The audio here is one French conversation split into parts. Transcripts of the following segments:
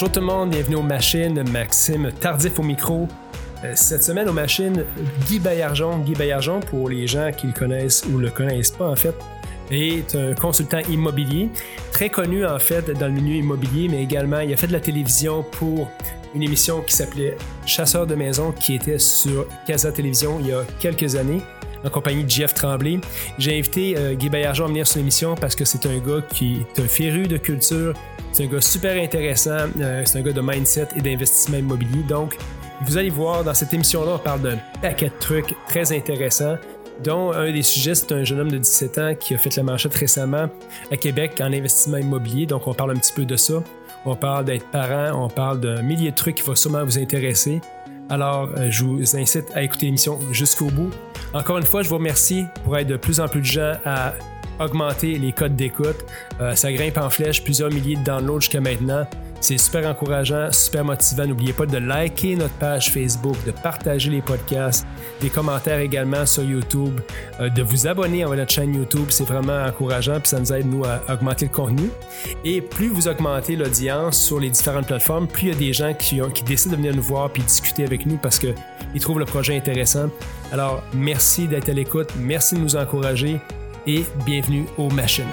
Bonjour tout le monde, bienvenue aux machines. Maxime Tardif au micro. Euh, Cette semaine aux machines, Guy Baillargeon. Guy Baillargeon, pour les gens qui le connaissent ou le connaissent pas en fait, est un consultant immobilier, très connu en fait dans le milieu immobilier, mais également il a fait de la télévision pour une émission qui s'appelait Chasseur de maison, qui était sur Casa Télévision il y a quelques années en compagnie de Jeff Tremblay. J'ai invité euh, Guy Baillargeon à venir sur l'émission parce que c'est un gars qui est un féru de culture, c'est un gars super intéressant, euh, c'est un gars de mindset et d'investissement immobilier. Donc, vous allez voir, dans cette émission-là, on parle d'un paquet de trucs très intéressants, dont un des sujets, c'est un jeune homme de 17 ans qui a fait la manchette récemment à Québec en investissement immobilier. Donc, on parle un petit peu de ça. On parle d'être parent, on parle d'un millier de trucs qui vont sûrement vous intéresser. Alors, euh, je vous incite à écouter l'émission jusqu'au bout. Encore une fois, je vous remercie pour être de plus en plus de gens à augmenter les codes d'écoute. Euh, ça grimpe en flèche, plusieurs milliers de downloads jusqu'à maintenant. C'est super encourageant, super motivant. N'oubliez pas de liker notre page Facebook, de partager les podcasts, des commentaires également sur YouTube, euh, de vous abonner à notre chaîne YouTube. C'est vraiment encourageant, puis ça nous aide, nous, à augmenter le contenu. Et plus vous augmentez l'audience sur les différentes plateformes, plus il y a des gens qui, ont- qui décident de venir nous voir puis discuter avec nous parce qu'ils trouvent le projet intéressant. Alors, merci d'être à l'écoute, merci de nous encourager et bienvenue aux machines.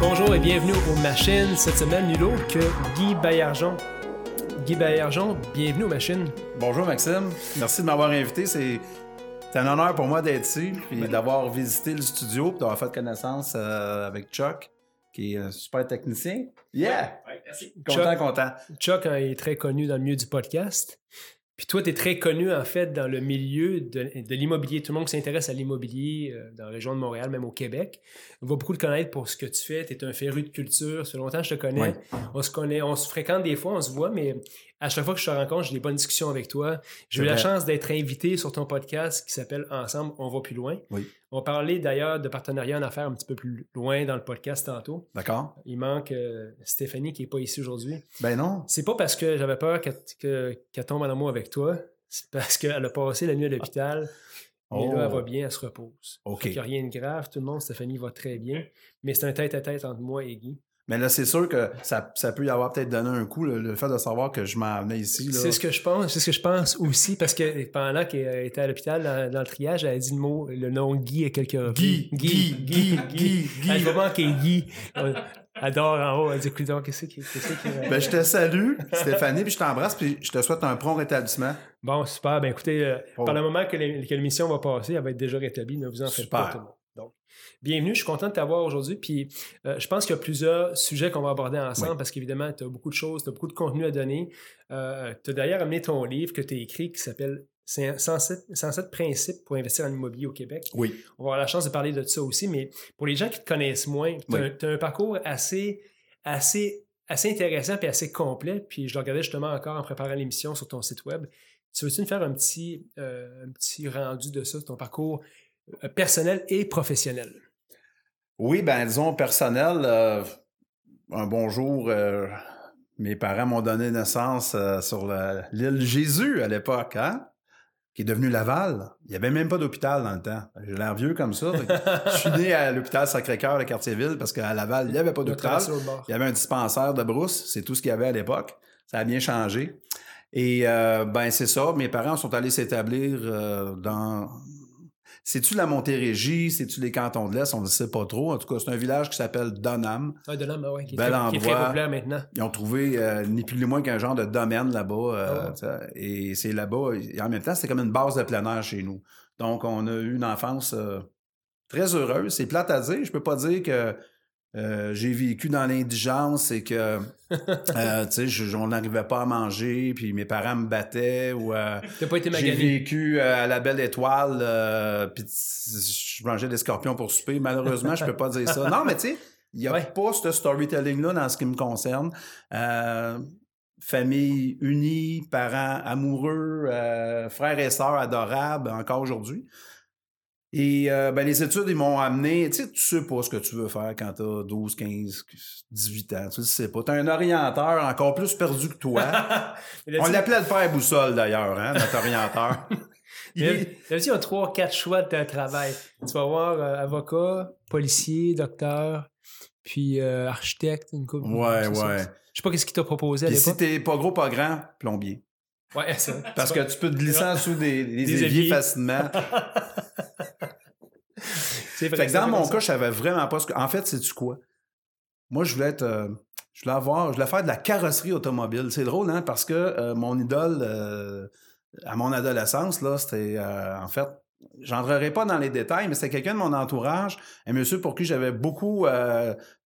Bonjour et bienvenue aux machines. Cette semaine, nul autre que Guy Baillargeon. Guy Baillargeon, bienvenue aux machines. Bonjour Maxime, merci de m'avoir invité. C'est c'est un honneur pour moi d'être ici, puis d'avoir visité le studio, puis d'avoir fait connaissance euh, avec Chuck, qui est un super technicien. Yeah! Content, Chuck. content. Chuck hein, est très connu dans le milieu du podcast. Puis toi, tu es très connu en fait dans le milieu de, de l'immobilier. Tout le monde qui s'intéresse à l'immobilier euh, dans la région de Montréal, même au Québec, va beaucoup te connaître pour ce que tu fais. Tu es un féru de culture. Ça fait longtemps que je te connais. Ouais. On se connaît, on se fréquente des fois, on se voit, mais à chaque fois que je te rencontre, j'ai des bonnes discussions avec toi. J'ai eu la chance d'être invité sur ton podcast qui s'appelle Ensemble, on va plus loin. Oui. On parlait d'ailleurs de partenariat en affaires un petit peu plus loin dans le podcast tantôt. D'accord? Il manque euh, Stéphanie qui n'est pas ici aujourd'hui. Ben non. C'est pas parce que j'avais peur qu'elle que- qu'elle tombe en amour avec toi. C'est parce qu'elle a passé la nuit à l'hôpital. Mais Oh. là, elle va bien, elle se repose. OK. A rien de grave, tout le monde, Stéphanie va très bien. Mais c'est un tête-à-tête entre moi et Guy. Mais là, c'est sûr que ça, ça peut y avoir peut-être donné un coup, le, le fait de savoir que je m'en venais ici. C'est ce que je pense, c'est ce que je pense aussi, parce que pendant qu'elle était à l'hôpital, dans, dans le triage, elle a dit le mot, le nom Guy à quelques reprises. Guy, Guy, Guy, Guy, Guy. Elle va manquer Guy. Elle adore en haut. Elle dit, qu'est-ce qui, Ben, je te salue, Stéphanie, puis je t'embrasse, puis je te souhaite un prompt rétablissement. Bon, super. Ben écoutez, euh, Oh. par le moment que l'é- que l'émission va passer, elle va être déjà rétablie. Ne vous en faites Super. pas, tout le monde. Donc, bienvenue. Je suis content de t'avoir aujourd'hui. Puis, euh, je pense qu'il y a plusieurs sujets qu'on va aborder ensemble Oui. parce qu'évidemment, tu as beaucoup de choses, tu as beaucoup de contenu à donner. Euh, tu as d'ailleurs amené ton livre que tu as écrit qui s'appelle 107, 107 principes pour investir en immobilier au Québec. Oui. On va avoir la chance de parler de ça aussi, mais pour les gens qui te connaissent moins, tu as, Oui. un parcours assez, assez, assez intéressant et assez complet. Puis je le regardais justement encore en préparant l'émission sur ton site web. Tu veux-tu nous faire un petit, euh, un petit rendu de ça, ton parcours personnel et professionnel? Oui, ben disons personnel, euh, un bonjour. euh, mes parents m'ont donné naissance euh, sur l'île Jésus à l'époque, hein? Qui est devenu Laval. Il n'y avait même pas d'hôpital dans le temps. J'ai l'air vieux comme ça. Je suis né à l'hôpital Sacré-Cœur de Quartier-Ville parce qu'à Laval, il n'y avait pas De d'hôpital. Il y avait un dispensaire de brousse, c'est tout ce qu'il y avait à l'époque. Ça a bien changé. Et euh, ben c'est ça, mes parents sont allés s'établir euh, dans... C'est-tu la Montérégie, c'est-tu les cantons de l'Est, on ne sait pas trop. En tout cas, c'est un village qui s'appelle Donham. Ah, ah ouais, qui, est Bel très, qui est très endroit. populaire maintenant. Ils ont trouvé euh, ni plus ni moins qu'un genre de domaine là-bas. euh, Ah ouais. Et c'est là-bas. Et en même temps, c'était comme une base de plein air chez nous. Donc, on a eu une enfance euh, très heureuse. C'est plate à dire. Je peux pas dire que euh, j'ai vécu dans l'indigence et que euh, tu sais, on n'arrivait pas à manger, puis mes parents me battaient ou euh, pas été j'ai vécu à la Belle Étoile, puis je mangeais des scorpions pour souper. Malheureusement, je peux pas dire ça. Non, mais tu sais, il n'y a Ouais. pas ce storytelling-là dans ce qui me concerne. Famille unie, parents amoureux, frères et sœurs adorables encore aujourd'hui. Et euh, ben, les études, ils m'ont amené, tu sais, tu sais pas ce que tu veux faire quand tu as 12, 15, 18 ans. Tu le sais pas. Tu un orienteur encore plus perdu que toi. On l'appelait le père boussole d'ailleurs, hein, notre orienteur. Il là, il y a trois, quatre choix de travail. Tu vas voir euh, avocat, policier, docteur, puis euh, architecte, une couple. Ouais, ouais. Je sais pas qu'est-ce qu'il t'a proposé à Puis si l'époque. t'es pas gros, pas grand, plombier. Ouais. Parce que tu peux te glisser en dessous des, des Des éviers éviers. facilement. c'est vrai. Fait que dans mon cas, je savais vraiment pas ce que. En fait, c'est-tu quoi? Moi, je voulais être. euh, je voulais avoir. Je voulais faire de la carrosserie automobile. C'est drôle, hein? Parce que euh, mon idole euh, à mon adolescence, là, c'était en fait. J'entrerai pas dans les détails, mais c'était quelqu'un de mon entourage, un monsieur pour qui j'avais beaucoup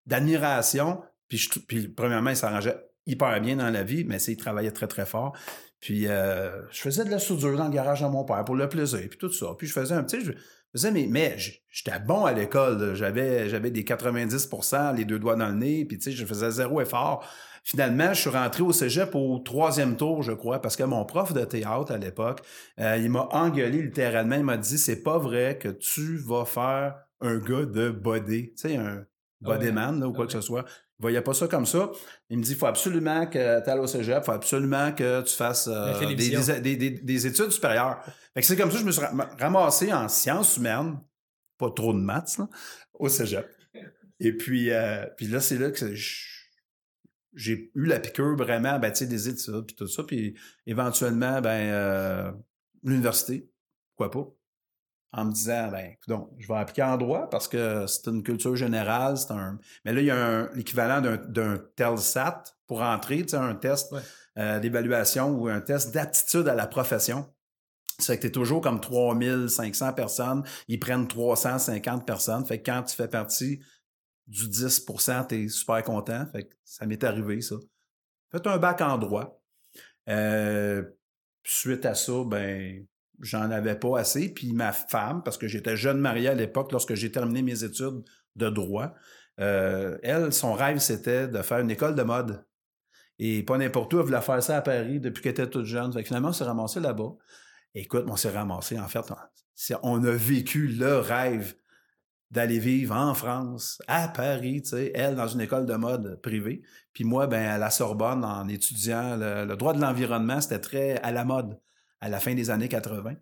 d'admiration. Puis, je, puis, premièrement, il s'arrangeait hyper bien dans la vie, mais c'est- il travaillait très, très fort. Puis, euh, je faisais de la soudure dans le garage de mon père pour le plaisir, puis tout ça. Puis, je faisais un petit. Je faisais mes. Mais j'étais bon à l'école. J'avais, j'avais des 90% les deux doigts dans le nez, puis, tu sais, je faisais zéro effort. Finalement, je suis rentré au cégep au troisième tour, je crois, parce que mon prof de théâtre à l'époque, euh, il m'a engueulé littéralement. Il m'a dit C'est pas vrai que tu vas faire un gars de body. Tu sais, un bodyman là, ou quoi Ah que ce soit. Il voyait pas ça comme ça. Il me dit, il faut absolument que tu ailles au cégep, il faut absolument que tu fasses euh, des, télévision. des- des- des- des études supérieures. Fait que c'est comme ça que je me suis ra- ramassé en sciences humaines, pas trop de maths, là, au cégep. Et puis, euh, puis là, c'est là que j'ai eu la piqûre vraiment, ben, tu sais, des études, puis tout ça. Puis éventuellement, ben, euh, l'université, pourquoi pas? En me disant, ben, donc, je vais appliquer en droit parce que c'est une culture générale, c'est un. Mais là, il y a l'équivalent d'un, d'un TELSAT pour entrer, tu sais, un test Ouais. euh, d'évaluation ou un test d'aptitude à la profession. C'est que tu es toujours comme 3500 personnes, ils prennent 350 personnes. Fait que quand tu fais partie du 10% tu es super content. Fait que ça m'est arrivé, ça. Faites un bac en droit. Euh, suite à ça, ben, j'en avais pas assez. Puis ma femme, parce que j'étais jeune marié à l'époque, lorsque j'ai terminé mes études de droit, euh, elle, son rêve, c'était de faire une école de mode. Et pas n'importe où, elle voulait faire ça à Paris depuis qu'elle était toute jeune. Finalement, on s'est ramassé là-bas. Écoute, on s'est ramassé, en fait, on, a vécu le rêve d'aller vivre en France, à Paris, tu sais, elle dans une école de mode privée, puis moi, ben, à la Sorbonne, en étudiant le droit de l'environnement, c'était très à la mode à la fin des années 80.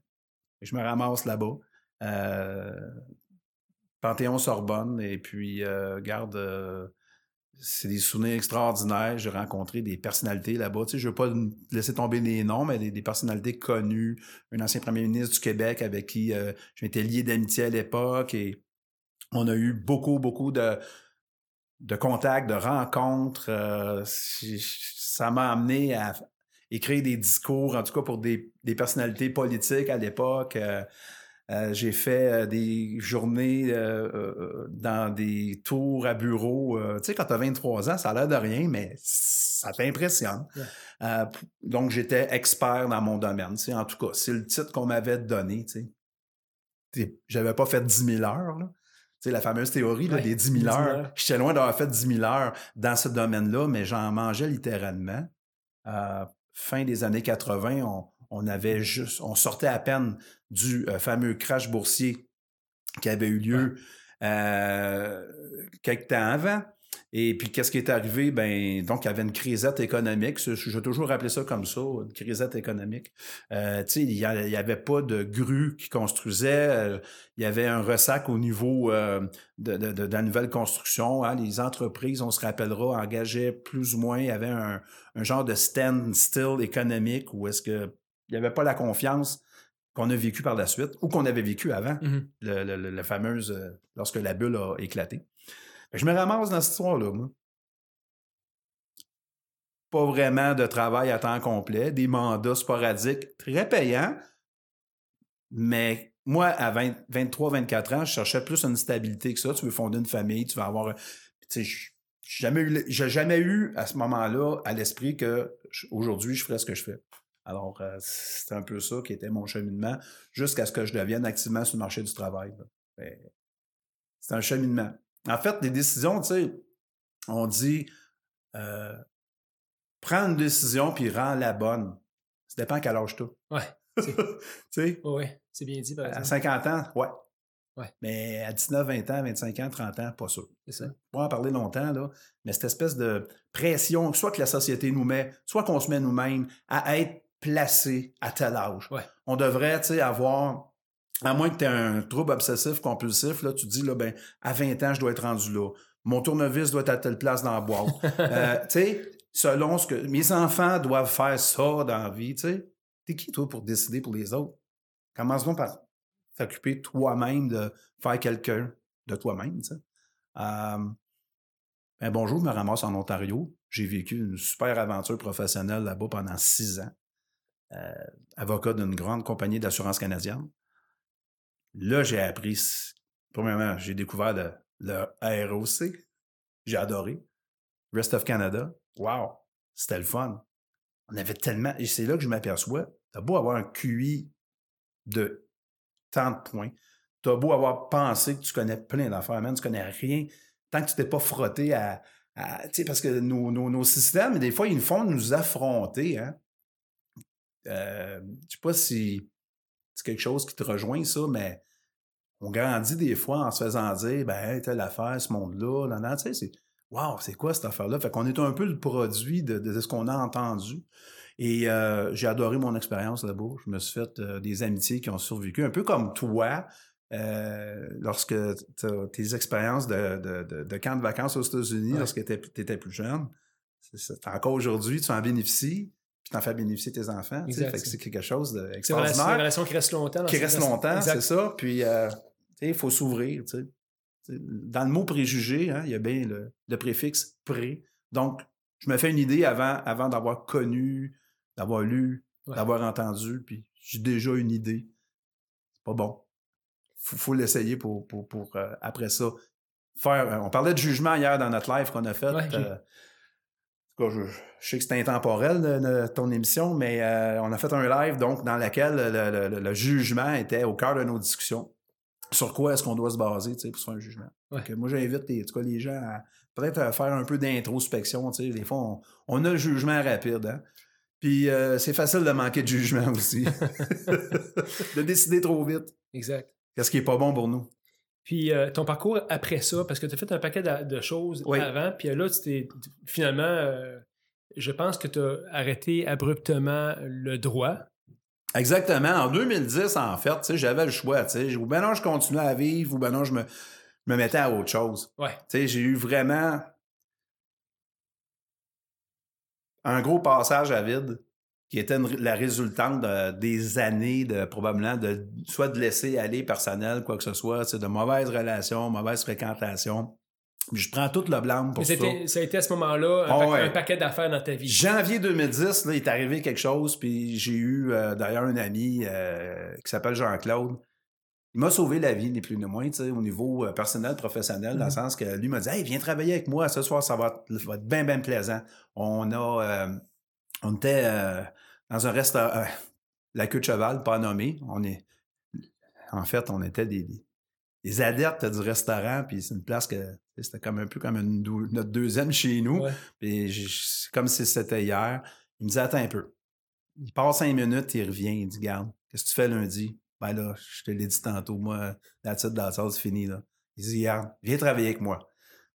Et je me ramasse là-bas. Euh, Panthéon-Sorbonne, et puis, euh, garde, euh, c'est des souvenirs extraordinaires. J'ai rencontré des personnalités là-bas. Tu sais, je ne veux pas laisser tomber les noms, mais des, personnalités connues. Un ancien premier ministre du Québec avec qui je m'étais lié d'amitié à l'époque et on a eu beaucoup, beaucoup de, de contacts, de rencontres. Ça m'a amené à écrire des discours, en tout cas pour des, des personnalités politiques à l'époque. Euh, euh, j'ai fait euh, des journées euh, euh, dans des tours à bureau. Euh, tu sais, quand tu as 23 ans, ça a l'air de rien, mais ça t'impressionne. P- donc, j'étais expert dans mon domaine. tu sais, En tout cas, c'est le titre qu'on m'avait donné. tu sais. T'sais, J'avais pas fait 10 000 heures. Là. Tu sais, la fameuse théorie là, Ouais, des 10 000 10 000 heures. heures. J'étais loin d'avoir fait 10 000 heures dans ce domaine-là, mais j'en mangeais littéralement. Fin des années 80, on, on avait juste, on sortait à peine du euh, fameux crash boursier qui avait eu lieu euh, quelques temps avant. Et puis, qu'est-ce qui est arrivé? Ben, donc, il y avait une crisette économique. Je, vais toujours rappeler ça comme ça, une crisette économique. Euh, tu sais, il n'y avait pas de grue qui construisait. euh, il y avait un ressac au niveau euh, de, de- de- de la nouvelle construction. hein. Les entreprises, on se rappellera, engageaient plus ou moins, il y avait un, un genre de stand-still économique où est-ce que il n'y avait pas la confiance qu'on a vécu par la suite ou qu'on avait vécu avant, Mhm. le, le- le- la fameuse, euh, lorsque la bulle a éclaté. Je me ramasse dans cette histoire-là, moi. Pas vraiment de travail à temps complet, des mandats sporadiques très payants, mais moi, à 20 23, 24 ans, je cherchais plus une stabilité que ça. Tu veux fonder une famille, tu veux avoir. Tu sais, jamais eu, j'ai jamais eu à ce moment-là à l'esprit que aujourd'hui, je ferais ce que je fais. Alors, euh, c'est un peu ça qui était mon cheminement jusqu'à ce que je devienne activement sur le marché du travail. Fait- C'est un cheminement. En fait, les décisions, tu sais, on dit euh, prends une décision puis rends-la bonne. Ça dépend à quel âge tu Ouais, Tu sais, ouais, c'est bien dit, par à exemple. 50 ans, ouais. Ouais. Mais à 19, 20 ans, 25 ans, 30 ans, pas sûr. C'est ça. On va en parler longtemps, là, mais cette espèce de pression, soit que la société nous met, soit qu'on se met nous-mêmes à être placé à tel âge. Ouais. On devrait, tu sais, avoir, à moins que tu aies un trouble obsessif compulsif, là, tu dis, là, ben, à 20 ans, je dois être rendu là. Mon tournevis doit être à telle place dans la boîte. Euh, tu sais, selon ce que mes enfants doivent faire ça dans la vie, tu sais. T'es qui, toi, pour décider pour les autres? Commence-donc par t'occuper toi-même de faire quelqu'un de toi-même, tu sais. Euh, ben bonjour, je me ramasse en Ontario. J'ai vécu une super aventure professionnelle là-bas pendant six ans. Euh, avocat d'une grande compagnie d'assurance canadienne. Là, j'ai appris, premièrement, j'ai découvert le, ROC. J'ai adoré. Rest of Canada. Wow! C'était le fun. On avait tellement. Et c'est là que je m'aperçois. T'as beau avoir un QI de tant de points. T'as beau avoir pensé que tu connais plein d'affaires, même tu connais rien. Tant que tu t'es pas frotté à. tu sais, parce que nos, nos, nos, systèmes, des fois, ils font nous affronter. Hein? Euh, je sais pas si c'est quelque chose qui te rejoint, ça, mais on grandit des fois en se faisant dire, ben, hey, telle affaire, ce monde-là, là, là, tu sais, c'est, wow, c'est quoi cette affaire-là? Fait qu'on est un peu le produit de, de, ce qu'on a entendu. Et euh, j'ai adoré mon expérience là-bas. Je me suis fait euh, des amitiés qui ont survécu, un peu comme toi, euh, lorsque tes expériences de, de, de, camp de vacances aux États-Unis, lorsque tu étais, plus jeune. C'est, encore aujourd'hui, tu en bénéficies puis t'en fais bénéficier tes enfants. c'est quelque chose d'extraordinaire. C'est une relation qui reste longtemps. Qui reste longtemps, c'est ça. Puis, il faut s'ouvrir. Dans le mot préjugé, hein, il y a bien le, préfixe pré. Donc, je me fais une idée avant, avant d'avoir connu, d'avoir lu, d'avoir entendu, puis j'ai déjà une idée. C'est pas bon. Il faut, l'essayer pour, pour, pour euh, après ça, faire. Euh, on parlait de jugement hier dans notre live qu'on a fait. Euh, je, sais que c'est intemporel ton émission, mais on a fait un live donc dans lequel le, jugement était au cœur de nos discussions sur quoi est-ce qu'on doit se baser pour faire un jugement. moi, j'invite les, les gens à peut-être faire un peu d'introspection. Des fois, on, a le jugement rapide. Hein. Puis euh, c'est facile de manquer de jugement aussi. de décider trop vite. Exact. Qu'est-ce qui n'est pas bon pour nous? Puis euh, ton parcours après ça, parce que tu as fait un paquet de, choses avant, puis là, tu t'es finalement, euh, je pense que tu as arrêté abruptement le droit. Exactement. En 2010, en fait, j'avais le choix. Ou ben non, je continuais à vivre, ou ben non, je me, me mettais à autre chose. Ouais. J'ai eu vraiment un gros passage à vide qui était la résultante des années de probablement de soit de laisser aller personnel, quoi que ce soit, de mauvaises relations, mauvaise fréquentation. Je prends tout le blanc pour ça. Ça a été à ce moment-là un, ah paquet d'affaires dans ta vie. Janvier 2010, là, il est arrivé quelque chose, puis j'ai eu euh, d'ailleurs un ami euh, qui s'appelle Jean-Claude. Il m'a sauvé la vie, ni plus ni moins, au niveau euh, personnel, professionnel, dans le mm-hmm. sens que lui m'a dit Hey, viens travailler avec moi, ce soir, ça va être, bien, bien plaisant. On a on était dans un restaurant la queue de cheval, pas nommé. On est en fait, on était des, des adeptes du restaurant, puis c'est une place que c'était comme un peu comme notre deuxième chez nous. Puis comme si c'était hier. Il me dit Attends un peu. Il passe cinq minutes, il revient, il dit Garde, qu'est-ce que tu fais lundi? Ben là, je te l'ai dit tantôt, moi, la titre dans la salle, c'est fini. Là. Il dit Garde, viens travailler avec moi.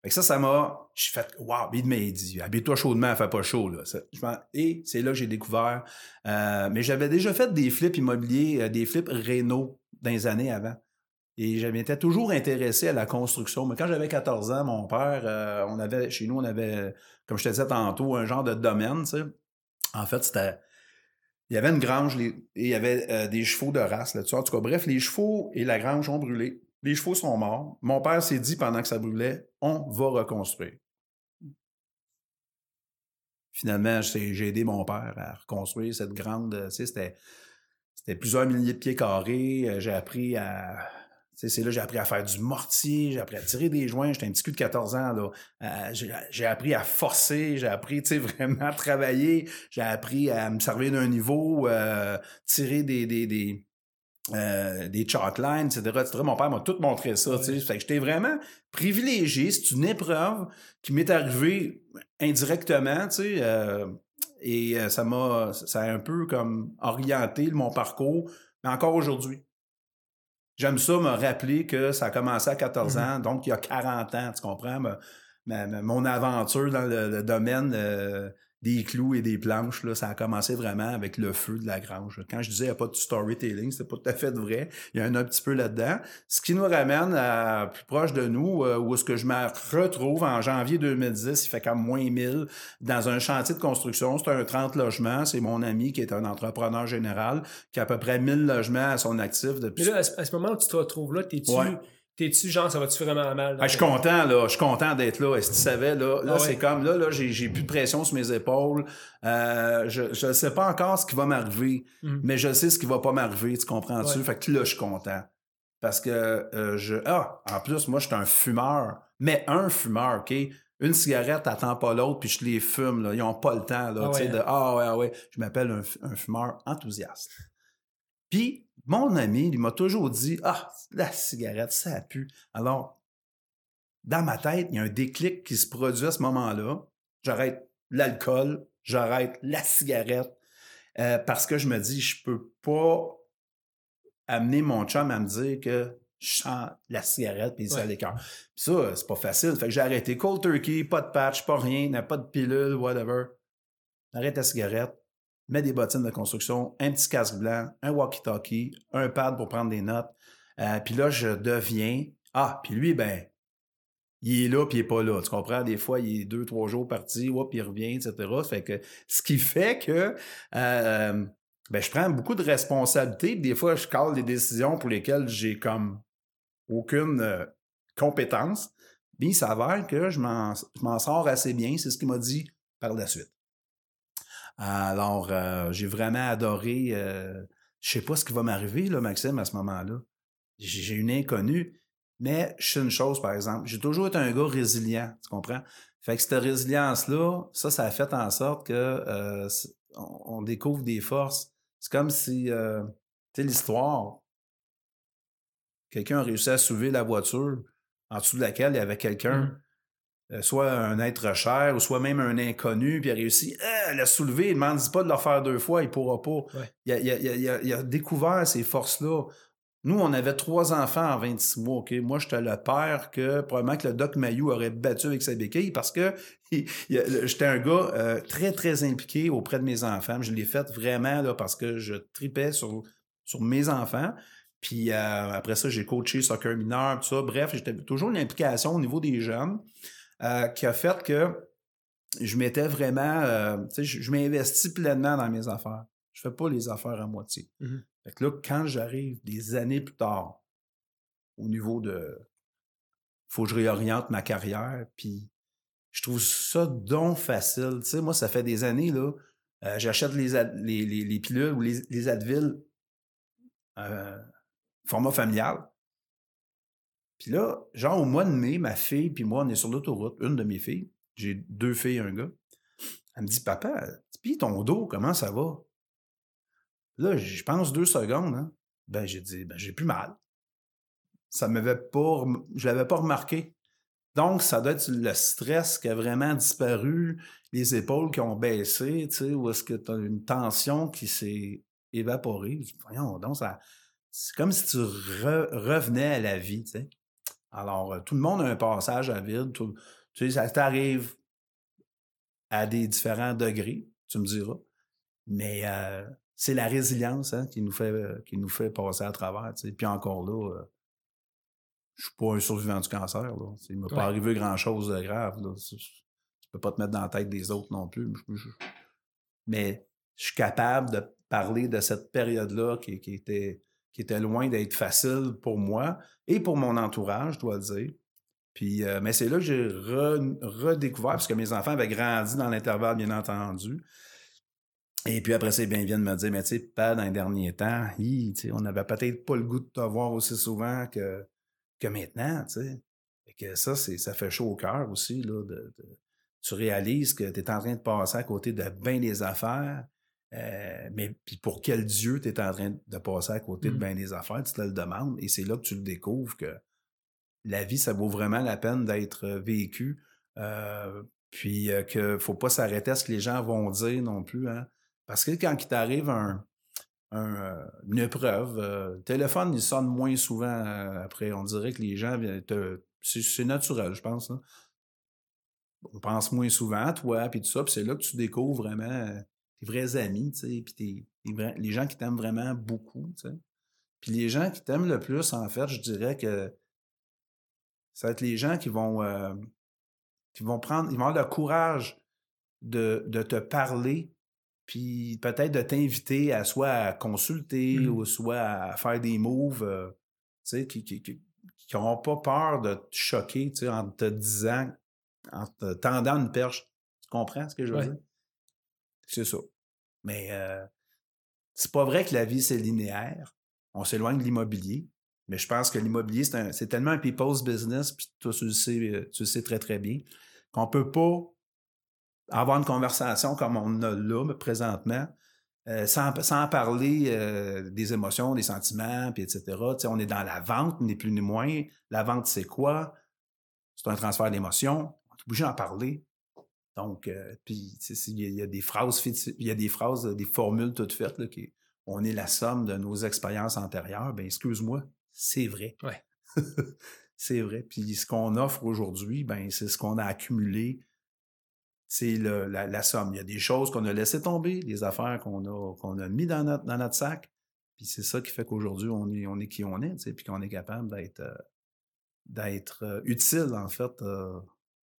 Fait que ça, ça m'a. Je fait Waouh, il m'a dit Habille-toi chaudement, fait pas chaud. Là. et c'est là que j'ai découvert. Euh, mais j'avais déjà fait des flips immobiliers, euh, des flips Renault dans les années avant. Et je m'étais toujours intéressé à la construction. Mais quand j'avais 14 ans, mon père, euh, on avait, chez nous, on avait, comme je te disais tantôt, un genre de domaine. En fait, c'était. Il y avait une grange et il y avait des chevaux de race là-dessus. En tout cas, bref, les chevaux et la grange ont brûlé. Les chevaux sont morts. Mon père s'est dit pendant que ça brûlait, on va reconstruire. Finalement, j'ai aidé mon père à reconstruire cette grande. Sais, c'était plusieurs milliers de pieds carrés. Euh, j'ai appris à c'est là j'ai appris à faire du mortier, j'ai appris à tirer des joints. J'étais un petit cul de 14 ans. Euh, j'ai appris à forcer, j'ai appris vraiment à travailler, j'ai appris à me servir d'un niveau, euh, tirer des, euh, des chalklines, etc., etc. Mon père m'a tout montré ça. Fait que j'étais vraiment privilégié. C'est une épreuve qui m'est arrivée indirectement. Euh, et ça m'a ça a un peu comme orienté mon parcours, mais encore aujourd'hui. J'aime ça me rappeler que ça a commencé à 14 mmh ans, donc il y a 40 ans, tu comprends? mon aventure dans le, domaine euh, des clous et des planches. Là, ça a commencé vraiment avec le feu de la grange. Quand je disais qu'il n'y a pas de storytelling, c'est pas tout à fait vrai. Il y en a un petit peu là-dedans. Ce qui nous ramène à plus proche de nous, euh, où est-ce que je me retrouve en janvier 2010, il fait quand même moins 1000, dans un chantier de construction. C'est un 30 logements. C'est mon ami qui est un entrepreneur général, qui a à peu près 1000 logements à son actif depuis... Mais là, à ce, moment où tu te retrouves là, t'es-tu... T'es-tu genre, ça va-tu vraiment mal? Ah, je suis content, là. Je suis content d'être là. Est-ce que tu savais, là? Là, ah c'est comme, là, là, j'ai plus de pression sur mes épaules. Euh, je ne sais pas encore ce qui va m'arriver, mm. mais je sais ce qui va pas m'arriver, tu comprends-tu? Fait que là, je suis content. Parce que euh, je. Ah, en plus, moi, je suis un fumeur. Mais un fumeur, OK? Une cigarette attend pas l'autre, puis je les fume, là. Ils ont pas le temps, là. Ah, de, hein? ah ouais, ah ouais. Je m'appelle un, un fumeur enthousiaste. Puis, mon ami, il m'a toujours dit Ah, la cigarette, ça pue. Alors, dans ma tête, il y a un déclic qui se produit à ce moment-là. J'arrête l'alcool, j'arrête la cigarette, euh, parce que je me dis, je peux pas amener mon chum à me dire que je sens la cigarette puis ça l'écœur. Puis ça, c'est pas facile. Fait que j'ai arrêté cold turkey, pas de patch, pas rien, pas de pilule, whatever. Arrête la cigarette mets des bottines de construction, un petit casque blanc, un walkie-talkie, un pad pour prendre des notes. Euh, puis là, je deviens. Ah, puis lui, ben, il est là, puis il est pas là. Tu comprends? Des fois, il est deux, trois jours parti, puis il revient, etc. Que, ce qui fait que euh, ben, je prends beaucoup de responsabilités. Des fois, je cale des décisions pour lesquelles j'ai comme aucune euh, compétence. Puis il s'avère que je m'en sors assez bien. C'est ce qu'il m'a dit par la suite. Alors, euh, j'ai vraiment adoré. Euh, je sais pas ce qui va m'arriver, Maxime, à ce moment-là. J'ai une inconnue. Mais je sais une chose, par exemple. J'ai toujours été un gars résilient, tu comprends? Fait que cette résilience-là, ça, ça a fait en sorte que euh, on, découvre des forces. C'est comme si, euh, tu sais, l'histoire, quelqu'un a réussi à soulever la voiture en dessous de laquelle il y avait quelqu'un mmh. Euh, soit un être cher ou soit même un inconnu, puis il a réussi à le soulever. Il ne demande pas de le faire deux fois, il ne pourra pas. Il, a, découvert ces forces-là. Nous, on avait trois enfants en 26 mois. ok? Moi, j'étais le père que probablement que le Doc Mayou aurait battu avec sa béquille parce que j'étais un gars euh, très, très impliqué auprès de mes enfants. Je l'ai fait vraiment là, parce que je tripais sur, sur mes enfants. Puis euh, après ça, j'ai coaché soccer mineur, tout ça. Bref, j'étais toujours une implication au niveau des jeunes. Euh, qui a fait que je m'étais vraiment, euh, tu sais, je, m'investis pleinement dans mes affaires. Je fais pas les affaires à moitié. Mmh fait que là, quand j'arrive des années plus tard, au niveau de, faut que je réoriente ma carrière, puis je trouve ça donc facile. Tu sais, moi, ça fait des années, là, euh, j'achète les, les, les, pilules ou les, les Advil format familial. Puis là, genre au mois de mai, ma fille puis moi, on est sur l'autoroute, une de mes filles. J'ai deux filles et un gars. Elle me dit, papa, puis ton dos, comment ça va? Là, je pense deux secondes. Hein. Ben, j'ai dit, ben, j'ai plus mal. Ça m'avait pas, je l'avais pas remarqué. Donc, ça doit être le stress qui a vraiment disparu, les épaules qui ont baissé, tu sais, ou est-ce que tu as une tension qui s'est évaporée? Voyons, donc, ça, c'est comme si tu revenais à la vie, tu sais. Alors, euh, tout le monde a un passage à vide. tu sais, ça t'arrive à des différents degrés, tu me diras. Mais euh, c'est la résilience hein, qui, nous fait, euh, qui nous fait passer à travers. Tu sais. Puis encore là, je je suis pas un survivant du cancer. Là. Il ne m'est pas arrivé grand-chose de grave. Là. Tu peux pas te mettre dans la tête des autres non plus. Mais je suis capable de parler de cette période-là qui, qui était qui était loin d'être facile pour moi et pour mon entourage, je dois le dire. Puis, euh, mais c'est là que j'ai redécouvert, parce que mes enfants avaient grandi dans l'intervalle, bien entendu. Et puis après ça, ils viennent me dire, mais tu sais, pas dans les derniers temps, on n'avait peut-être pas le goût de te voir aussi souvent que, que maintenant, tu sais. Et que ça, ça fait chaud au cœur aussi, là, tu réalises que tu es en train de passer à côté de bien des affaires, euh, mais puis pour quel Dieu tu es en train de passer à côté de mmh. bien des affaires, tu te le demandes. Et c'est là que tu le découvres que la vie, ça vaut vraiment la peine d'être euh, vécu. Euh, puis qu'il ne faut pas s'arrêter à ce que les gens vont dire non plus. Hein. Parce que quand il t'arrive un, une épreuve, le téléphone, il sonne moins souvent après. On dirait que les gens, c'est naturel, je pense. Hein. on pense moins souvent à toi, puis tout ça, puis c'est là que tu découvres vraiment euh, tes vrais amis, tu sais, puis tes, tes vrais- les gens qui t'aiment vraiment beaucoup, tu sais. Puis les gens qui t'aiment le plus, en fait, je dirais que ça va être les gens qui vont, euh, qui vont prendre, ils vont avoir le courage de, de te parler, puis peut-être de t'inviter à soit à consulter Mhm. ou soit à faire des moves, euh, tu sais, qui qui, qui, qui n'auront pas peur de te choquer, tu sais, en te disant, en te tendant une perche. Tu comprends ce que je veux Ouais. dire? C'est ça. Mais euh, c'est pas vrai que la vie, c'est linéaire. On s'éloigne de l'immobilier. Mais je pense que l'immobilier, c'est tellement un people's business, puis toi, tu le sais, très, très bien, qu'on peut pas avoir une conversation comme on a là présentement, sans, sans parler des émotions, des sentiments, puis etc. On est dans la vente, ni plus ni moins. La vente, c'est quoi? C'est un transfert d'émotions. On est obligé d'en parler. Donc, euh, puis, il y, a- il y a des phrases, il y a des phrases, des formules toutes faites, là, qui, on est la somme de nos expériences antérieures. Ben, excuse-moi, c'est vrai. Ouais. c'est vrai. Puis, ce qu'on offre aujourd'hui, ben, c'est ce qu'on a accumulé. C'est la, la somme. Il y a des choses qu'on a laissé tomber, des affaires qu'on a, qu'on a mis dans notre, dans notre sac. Puis c'est ça qui fait qu'aujourd'hui, on est, on est qui on est, puis qu'on est capable d'être euh, d'être euh, utile, en fait,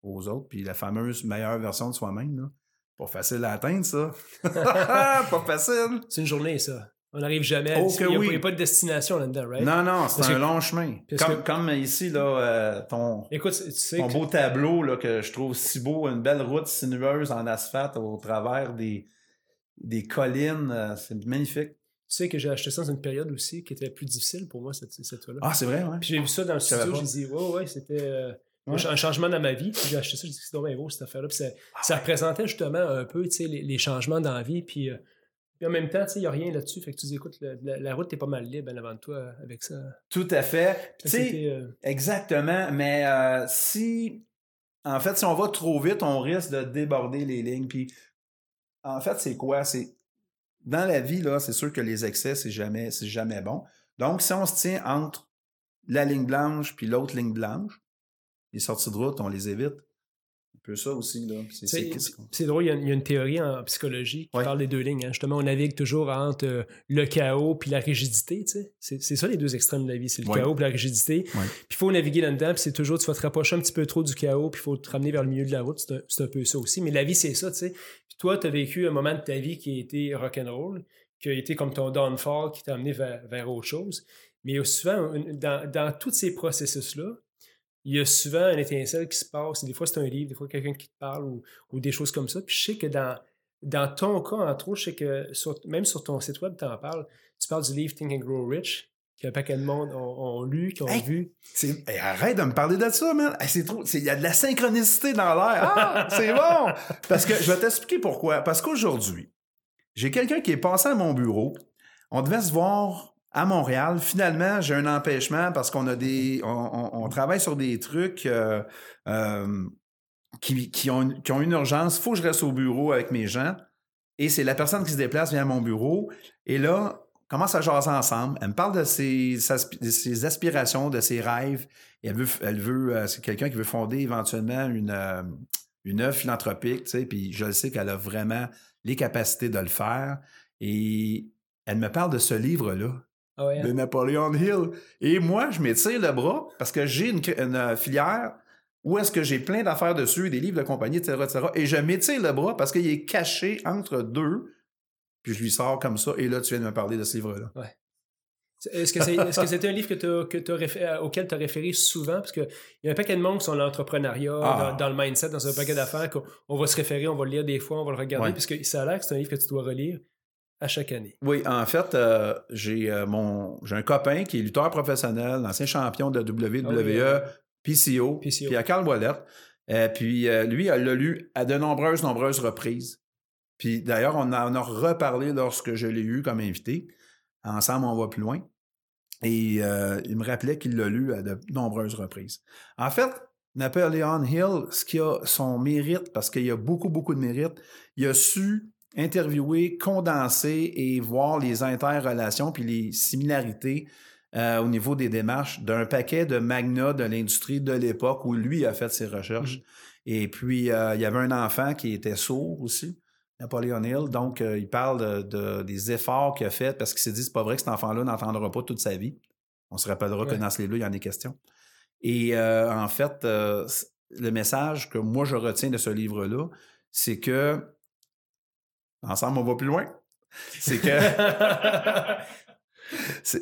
aux autres. Puis la fameuse meilleure version de soi-même, là. Pas facile à atteindre, ça. pas facile. C'est une journée, ça. On n'arrive jamais à Oh il n'y a, oui. a pas de destination là-dedans, right? Non, non, c'est un que- long chemin. Comme, que- comme ici, là, euh, ton, Écoute, tu sais ton que- beau tableau là, que je trouve si beau, une belle route sinueuse en asphalte au travers des, des collines. euh, c'est magnifique. tu sais que j'ai acheté ça dans une période aussi qui était plus difficile pour moi, cette, cette toile-là. Ah, c'est vrai, ouais. Puis j'ai vu ça dans le studio, j'ai dit, ouais, ouais, c'était euh, Ouais. un changement dans ma vie. Puis j'ai acheté ça, j'ai dit, c'est dommage beau cette affaire-là. Puis ça, ça représentait justement un peu, tu les, les changements dans la vie. Puis, euh, puis en même temps, tu il n'y a rien là-dessus. Fait que tu dis, écoute, la, la route est pas mal libre avant de toi avec ça. Tout à fait. Tu c'était, euh, Exactement, mais euh, si en fait, si on va trop vite, on risque de déborder les lignes. Puis en fait, c'est quoi? C'est dans la vie, là, c'est sûr que les excès, c'est jamais, c'est jamais bon. Donc, si on se tient entre la ligne blanche puis l'autre ligne blanche, les sorties de route, on les évite. Un peu ça aussi, là. C'est- drôle, il y, a, il y a une théorie en psychologie qui Ouais. parle des deux lignes. hein. Justement, on navigue toujours entre euh, le chaos puis la rigidité. C'est ça les deux extrêmes de la vie, c'est le Ouais. chaos puis la rigidité. Puis il faut naviguer là-dedans, puis c'est toujours, tu vas te rapprocher un petit peu trop du chaos, puis il faut te ramener vers le milieu de la route. C'est un, peu ça aussi. Mais la vie, c'est ça, tu sais. Puis toi, tu as vécu un moment de ta vie qui a été rock'n'roll, qui a été comme ton downfall, qui t'a amené vers, vers autre chose. Mais souvent, dans, dans tous ces processus-là, il y a souvent un étincelle qui se passe. Des fois, c'est un livre, des fois, quelqu'un qui te parle ou, ou des choses comme ça. Puis je sais que dans, dans ton cas, entre autres, je sais que sur- même sur ton site web, tu en parles. Tu parles du livre Think and Grow Rich, qu'un paquet de monde ont, ont lu, qui ont Hey! vu. Hey, arrête de me parler de ça, man. Hey, c'est trop. Il y a de la synchronicité dans l'air. Ah, c'est bon. Parce que je vais t'expliquer pourquoi. Parce qu'aujourd'hui, j'ai quelqu'un qui est passé à mon bureau. On devait se voir à Montréal. Finalement, j'ai un empêchement parce qu'on a des. On, travaille sur des trucs euh, euh, qui, qui ont, qui ont une urgence. Il faut que je reste au bureau avec mes gens. Et c'est la personne qui se déplace vient à mon bureau. Et là, commence à jaser ensemble. Elle me parle de ses, aspirations, de ses rêves. Elle veut, elle veut euh, c'est quelqu'un qui veut fonder éventuellement une, une œuvre philanthropique, tu sais, puis je le sais qu'elle a vraiment les capacités de le faire. Et elle me parle de ce livre-là, Ah ouais, hein? de Napoleon Hill. Et moi, je m'étire le bras parce que j'ai une, une, euh, filière où est-ce que j'ai plein d'affaires dessus, des livres de compagnie, etc., etc. Et je m'étire le bras parce qu'il est caché entre deux. Puis je lui sors comme ça. Et là, tu viens de me parler de ce livre-là. Est-ce que c'est est-ce que c'était un livre que que euh, auquel tu as référé souvent? Parce qu'il y a un paquet de monde qui sont dans l'entrepreneuriat, Ah. dans, dans le mindset, dans un paquet d'affaires, qu'on on va se référer, on va le lire des fois, on va le regarder, Ouais. parce que ça a l'air que c'est un livre que tu dois relire à chaque année. Oui, en fait, euh, j'ai euh, mon j'ai un copain qui est lutteur professionnel, ancien champion de WWE, oui, euh, PCO, PCO. puis à Carl Ouellette. Euh, puis lui, elle l'a lu à de nombreuses, nombreuses reprises. Puis d'ailleurs, on en a reparlé lorsque je l'ai eu comme invité. Ensemble, on va plus loin. Et il me rappelait qu'il l'a lu à de nombreuses reprises. En fait, Napoleon Hill, ce qui a son mérite, parce qu'il y a beaucoup, beaucoup de mérite, il a su interviewer, condenser et voir les interrelations puis les similarités euh, au niveau des démarches d'un paquet de magnats de l'industrie de l'époque où lui a fait ses recherches. Et puis, euh, il y avait un enfant qui était sourd aussi, Napoléon Hill. Donc, euh, il parle de, des efforts qu'il a fait parce qu'il s'est dit, c'est pas vrai que cet enfant-là n'entendra pas toute sa vie. On se rappellera que dans ce livre-là, il y en est question. Et en fait, le message que moi, je retiens de ce livre-là, c'est que, ensemble, on va plus loin. C'est que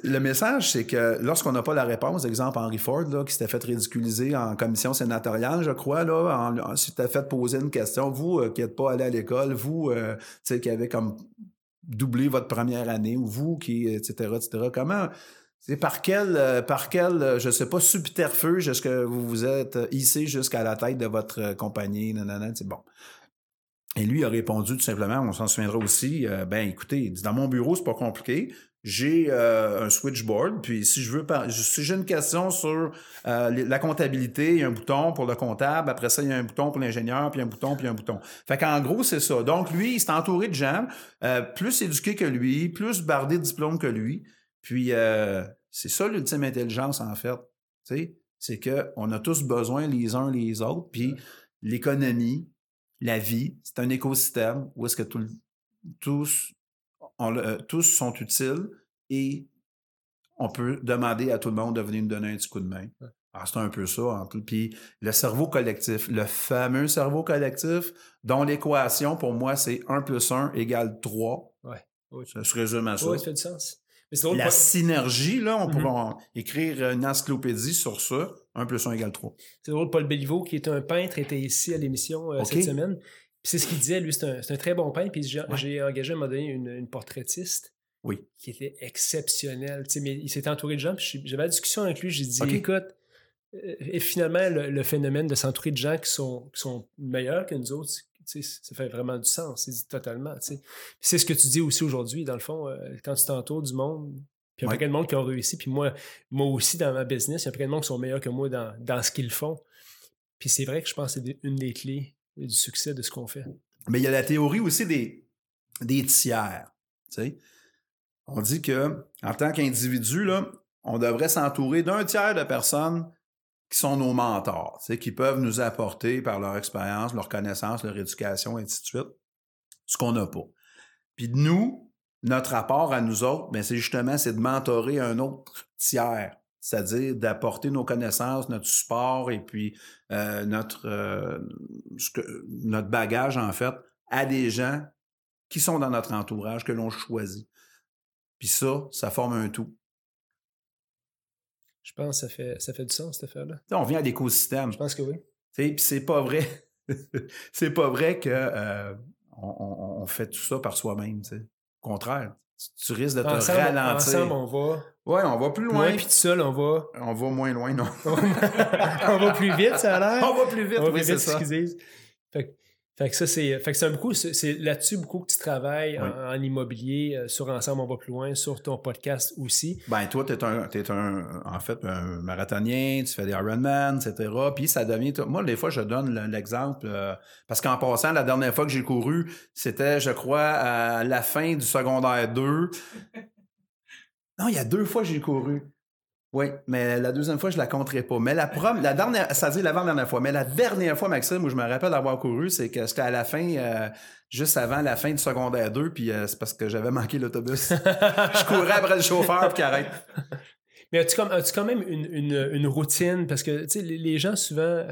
Le message, c'est que lorsqu'on n'a pas la réponse, exemple Henry Ford, là, qui s'était fait ridiculiser en commission sénatoriale, je crois, là, en, s'était fait poser une question, vous euh, qui n'êtes pas allé à l'école, vous euh, qui avez comme doublé votre première année, ou vous qui, etc., etc., comment, c'est par quel, euh, par quel, je sais pas, subterfuge est-ce que vous vous êtes hissé jusqu'à la tête de votre compagnie, nanana, c'est bon. Et lui a répondu tout simplement, on s'en souviendra aussi, ben écoutez, dans mon bureau, c'est pas compliqué j'ai euh, un switchboard, puis si je veux si j'ai une question sur euh, la comptabilité, il y a un bouton pour le comptable, après ça, il y a un bouton pour l'ingénieur, puis un bouton, puis un bouton. Fait qu'en gros, c'est ça. Donc, lui, il s'est entouré de gens euh, plus éduqués que lui, plus bardés de diplômes que lui. Puis c'est ça l'ultime intelligence, en fait. C'est qu'on a tous besoin les uns les autres, puis l'économie, la vie, c'est un écosystème où est-ce que tout, tous euh, tous sont utiles et on peut demander à tout le monde de venir nous donner un petit coup de main. Alors, c'est un peu ça. En tout. Puis le cerveau collectif, le fameux cerveau collectif, dont l'équation, pour moi, c'est 1 plus 1 égale 3. Ouais. Ça se résume à ça. Oui, ça fait du sens. La synergie, là, on mm-hmm. pourrait écrire une encyclopédie sur ça. 1 plus 1 égale 3. C'est drôle, Paul Belliveau, qui est un peintre, était ici à l'émission euh, cette semaine c'est ce qu'il disait, lui, c'est un, très bon peintre. Puis j'ai engagé à un moment donné une, portraitiste. Oui. Qui était exceptionnelle. mais il s'était entouré de gens. Puis j'avais la discussion avec lui. J'ai dit, écoute, euh, et finalement, le, phénomène de s'entourer de gens qui sont, sont meilleurs que nous autres, ça fait vraiment du sens, c'est totalement. C'est ce que tu dis aussi aujourd'hui, dans le fond, euh, quand tu t'entoures du monde, puis il y a plein de monde qui ont réussi, puis moi, moi aussi dans ma business, il y a plein de monde qui sont meilleurs que moi dans, dans ce qu'ils font. Puis c'est vrai que je pense que c'est une des clés du succès de ce qu'on fait. Mais il y a la théorie aussi des, des tiers. On dit que en tant qu'individu, on devrait s'entourer d'un tiers de personnes qui sont nos mentors, qui peuvent nous apporter par leur expérience, leur connaissance, leur éducation, et ainsi de suite, ce qu'on n'a pas. Puis nous, notre rapport à nous autres, ben c'est justement c'est de mentorer un autre tiers c'est-à-dire d'apporter nos connaissances, notre support et puis euh, notre, euh, notre bagage, en fait, à des gens qui sont dans notre entourage, que l'on choisit. Puis ça, ça forme un tout. Je pense que ça fait, ça fait du sens, cette affaire-là. On vient à l'écosystème. Je pense que oui. Puis c'est pas vrai. c'est pas vrai que euh, on, fait tout ça par soi-même. Au contraire tu risques de te ralentir. Ensemble, on va. Ouais, on va plus loin. puis tout seul, on va. On va moins loin, non. on va plus vite, ça a l'air. On va plus vite, oui, c'est ça. Fait, fait que ça, c'est. Fait que c'est beaucoup. C'est là-dessus beaucoup que tu travailles en, immobilier, euh, sur Ensemble, on va plus loin, sur ton podcast aussi. Ben, toi, tu un, es un, en fait, un marathonien, tu fais des Ironman, etc. Puis ça devient. Moi, des fois, je donne l'exemple. Euh, parce qu'en passant, la dernière fois que j'ai couru, c'était, je crois, à la fin du secondaire 2. Non, il y a deux fois que j'ai couru. Oui, mais la deuxième fois, je la compterai pas. Mais la première, la dernière, ça dit l'avant-dernière fois. Mais la dernière fois, Maxime, où je me rappelle d'avoir couru, c'est que c'était à la fin, euh, juste avant la fin du secondaire 2, puis euh, c'est parce que j'avais manqué l'autobus. je courais après le chauffeur, puis arrête. Mais as-tu, quand même une, routine? Parce que, tu sais, les gens, souvent,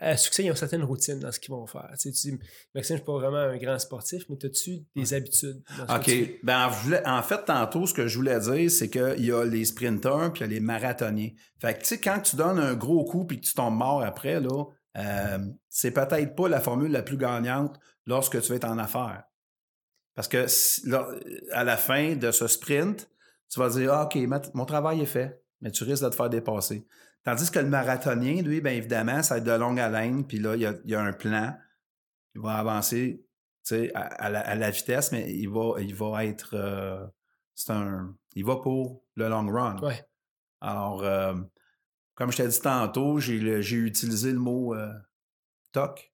à succès, ils ont certaines routines dans ce qu'ils vont faire. Tu, sais, tu dis, Maxime, je ne suis pas vraiment un grand sportif, mais as-tu des habitudes? OK. Ben, en fait, tantôt, ce que je voulais dire, c'est qu'il y a les sprinteurs puis il y a les marathoniens. Fait que, tu sais, quand tu donnes un gros coup puis que tu tombes mort après, là, euh, c'est peut-être pas la formule la plus gagnante lorsque tu vas être en affaires. Parce que à la fin de ce sprint, tu vas dire, ah, OK, mon travail est fait, mais tu risques de te faire dépasser. Tandis que le marathonien, lui, bien évidemment, ça va être de longue haleine, puis là, il y a, un plan. Il va avancer à, à, la, vitesse, mais il va, il va être. Euh, c'est un. Il va pour le long run. Ouais. Alors, euh, comme je t'ai dit tantôt, j'ai utilisé le mot euh, toc.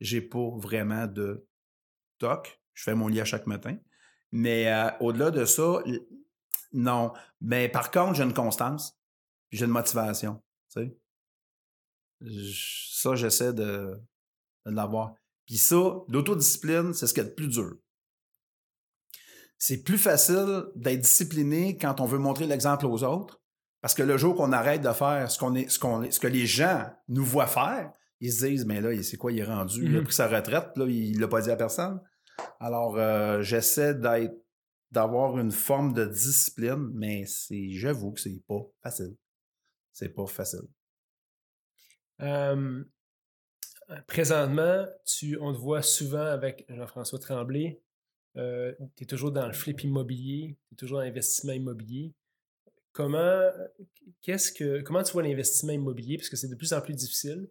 J'ai pas vraiment de toc. Je fais mon lit à chaque matin. Mais au-delà de ça, non. Mais par contre, j'ai une constance j'ai une motivation. Tu sais. Ça, j'essaie de, de l'avoir. Puis ça, l'autodiscipline, c'est ce qui est le plus dur. C'est plus facile d'être discipliné quand on veut montrer l'exemple aux autres, parce que le jour qu'on arrête de faire ce, qu'on est, ce, qu'on ce que les gens nous voient faire, ils se disent, mais là, c'est quoi, il est rendu, il a Mhm. pris sa retraite, là, il l'a pas dit à personne. Alors, euh, j'essaie d'être, d'avoir une forme de discipline, mais c'est, j'avoue que c'est pas facile. C'est pas facile. Euh, présentement, tu, on te voit souvent avec Jean-François Tremblay. tu es toujours dans le flip immobilier, tu es toujours dans l'investissement immobilier. Comment, qu'est-ce que, comment tu vois l'investissement immobilier? Parce que c'est de plus en plus difficile.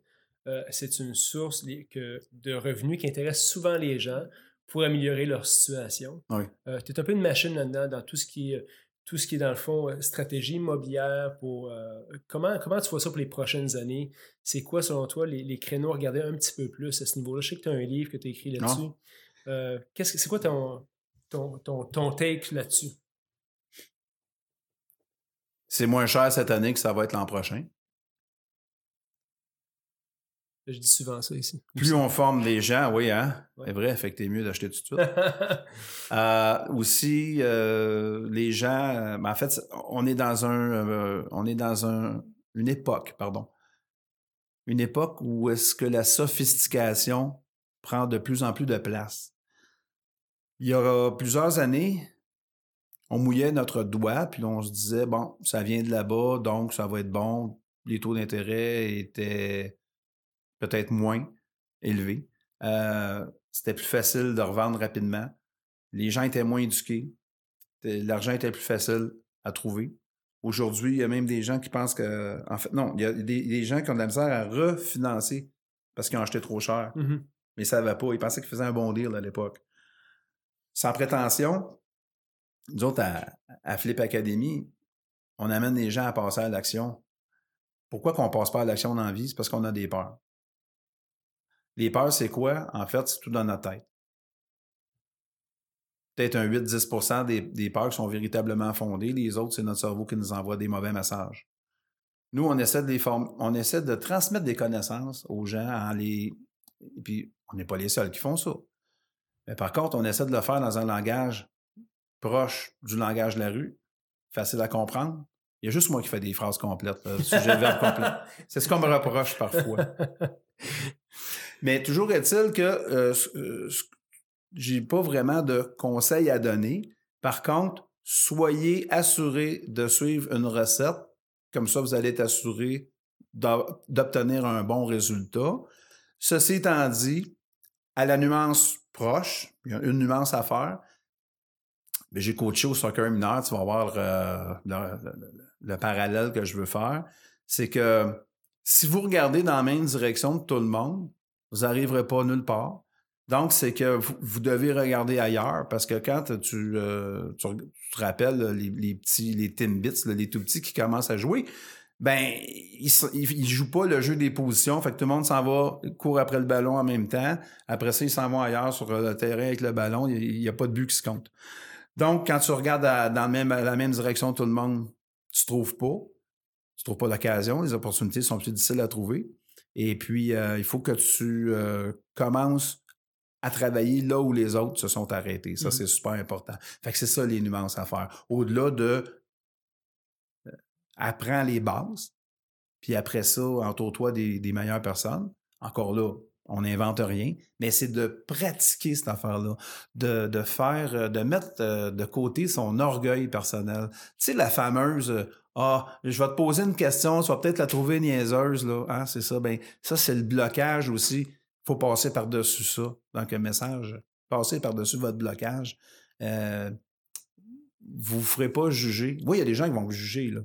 Euh, c'est une source que, de revenus qui intéresse souvent les gens pour améliorer leur situation. Oui. tu es un peu une machine là-dedans dans tout ce qui est, tout ce qui est dans le fond euh, stratégie immobilière. Pour, euh, comment, comment tu vois ça pour les prochaines années? C'est quoi, selon toi, les, les créneaux à regarder un petit peu plus à ce niveau-là? Je sais que tu as un livre que tu as écrit là-dessus. Euh, qu'est-ce que, c'est quoi ton, ton, ton, ton take là-dessus? C'est moins cher cette année que ça va être l'an prochain. Je dis souvent ça ici. Plus on forme les gens, oui, hein? Ouais. C'est vrai, fait que t'es mieux d'acheter tout de suite. Euh, aussi, euh, les gens, ben, en fait, on est dans un, euh, on est dans un, une époque, pardon, une époque où est-ce que la sophistication prend de plus en plus de place. Il y a plusieurs années, on mouillait notre doigt, puis on se disait bon, ça vient de là-bas, donc ça va être bon. Les taux d'intérêt étaient peut-être moins élevés. Euh, c'était plus facile de revendre rapidement. Les gens étaient moins éduqués. L'argent était plus facile à trouver. Aujourd'hui, il y a même des gens qui pensent que. En fait, non, il y a des, des gens qui ont de la misère à refinancer parce qu'ils ont acheté trop cher. Mhm. Mais ils ne savaient pas. Ils pensaient qu'ils faisaient un bon deal à l'époque. Sans prétention, nous autres, à, à Flip Academy, on amène les gens à passer à l'action. Pourquoi qu'on ne passe pas à l'action dans la vie? C'est parce qu'on a des peurs. Les peurs, c'est quoi? En fait, c'est tout dans notre tête. Peut-être un 8-10 des, des peurs qui sont véritablement fondées. Les autres, c'est notre cerveau qui nous envoie des mauvais messages. Nous, on essaie de les former, on essaie de transmettre des connaissances aux gens en les. Et puis, on n'est pas les seuls qui font ça. Mais par contre, on essaie de le faire dans un langage proche du langage de la rue, facile à comprendre. Il y a juste moi qui fais des phrases complètes, là, sujet verbe complet. C'est ce qu'on me reproche parfois. Mais toujours est-il que euh, euh, j'ai pas vraiment de conseils à donner. Par contre, soyez assurés de suivre une recette. Comme ça, vous allez être assuré d'obtenir un bon résultat. Ceci étant dit, à la nuance proche, il y a une nuance à faire. J'ai coaché au soccer mineur, tu vas voir le, le, le, parallèle que je veux faire. C'est que si vous regardez dans la même direction que tout le monde, vous n'arriverez pas nulle part. Donc, c'est que vous, devez regarder ailleurs parce que quand tu, euh, tu, te rappelles les, les, petits, les Timbits, les tout petits qui commencent à jouer, ben, ils ne jouent pas le jeu des positions. Fait que tout le monde s'en va, court après le ballon en même temps. Après ça, ils s'en vont ailleurs sur le terrain avec le ballon. Il n'y a pas de but qui se compte. Donc, quand tu regardes dans même, la même direction tout le monde, tu trouves pas. Tu ne trouves pas l'occasion. Les opportunités sont plus difficiles à trouver. Et puis, euh, il faut que tu euh, commences à travailler là où les autres se sont arrêtés. Ça, mmh. c'est super important. Fait que c'est ça les nuances à faire. Au-delà de euh, apprends les bases, puis après ça, entoure-toi des, des, meilleures personnes. Encore là, on n'invente rien, mais c'est de pratiquer cette affaire-là, de, de, faire, de mettre de côté son orgueil personnel. Tu sais, la fameuse ah, je vais te poser une question, tu vas peut-être la trouver niaiseuse, là. Hein, c'est ça. Ben, ça, c'est le blocage aussi. Il faut passer par-dessus ça. Donc, un message. Passer par-dessus votre blocage. Euh, vous ne ferez pas juger. Oui, il y a des gens qui vont vous juger, là.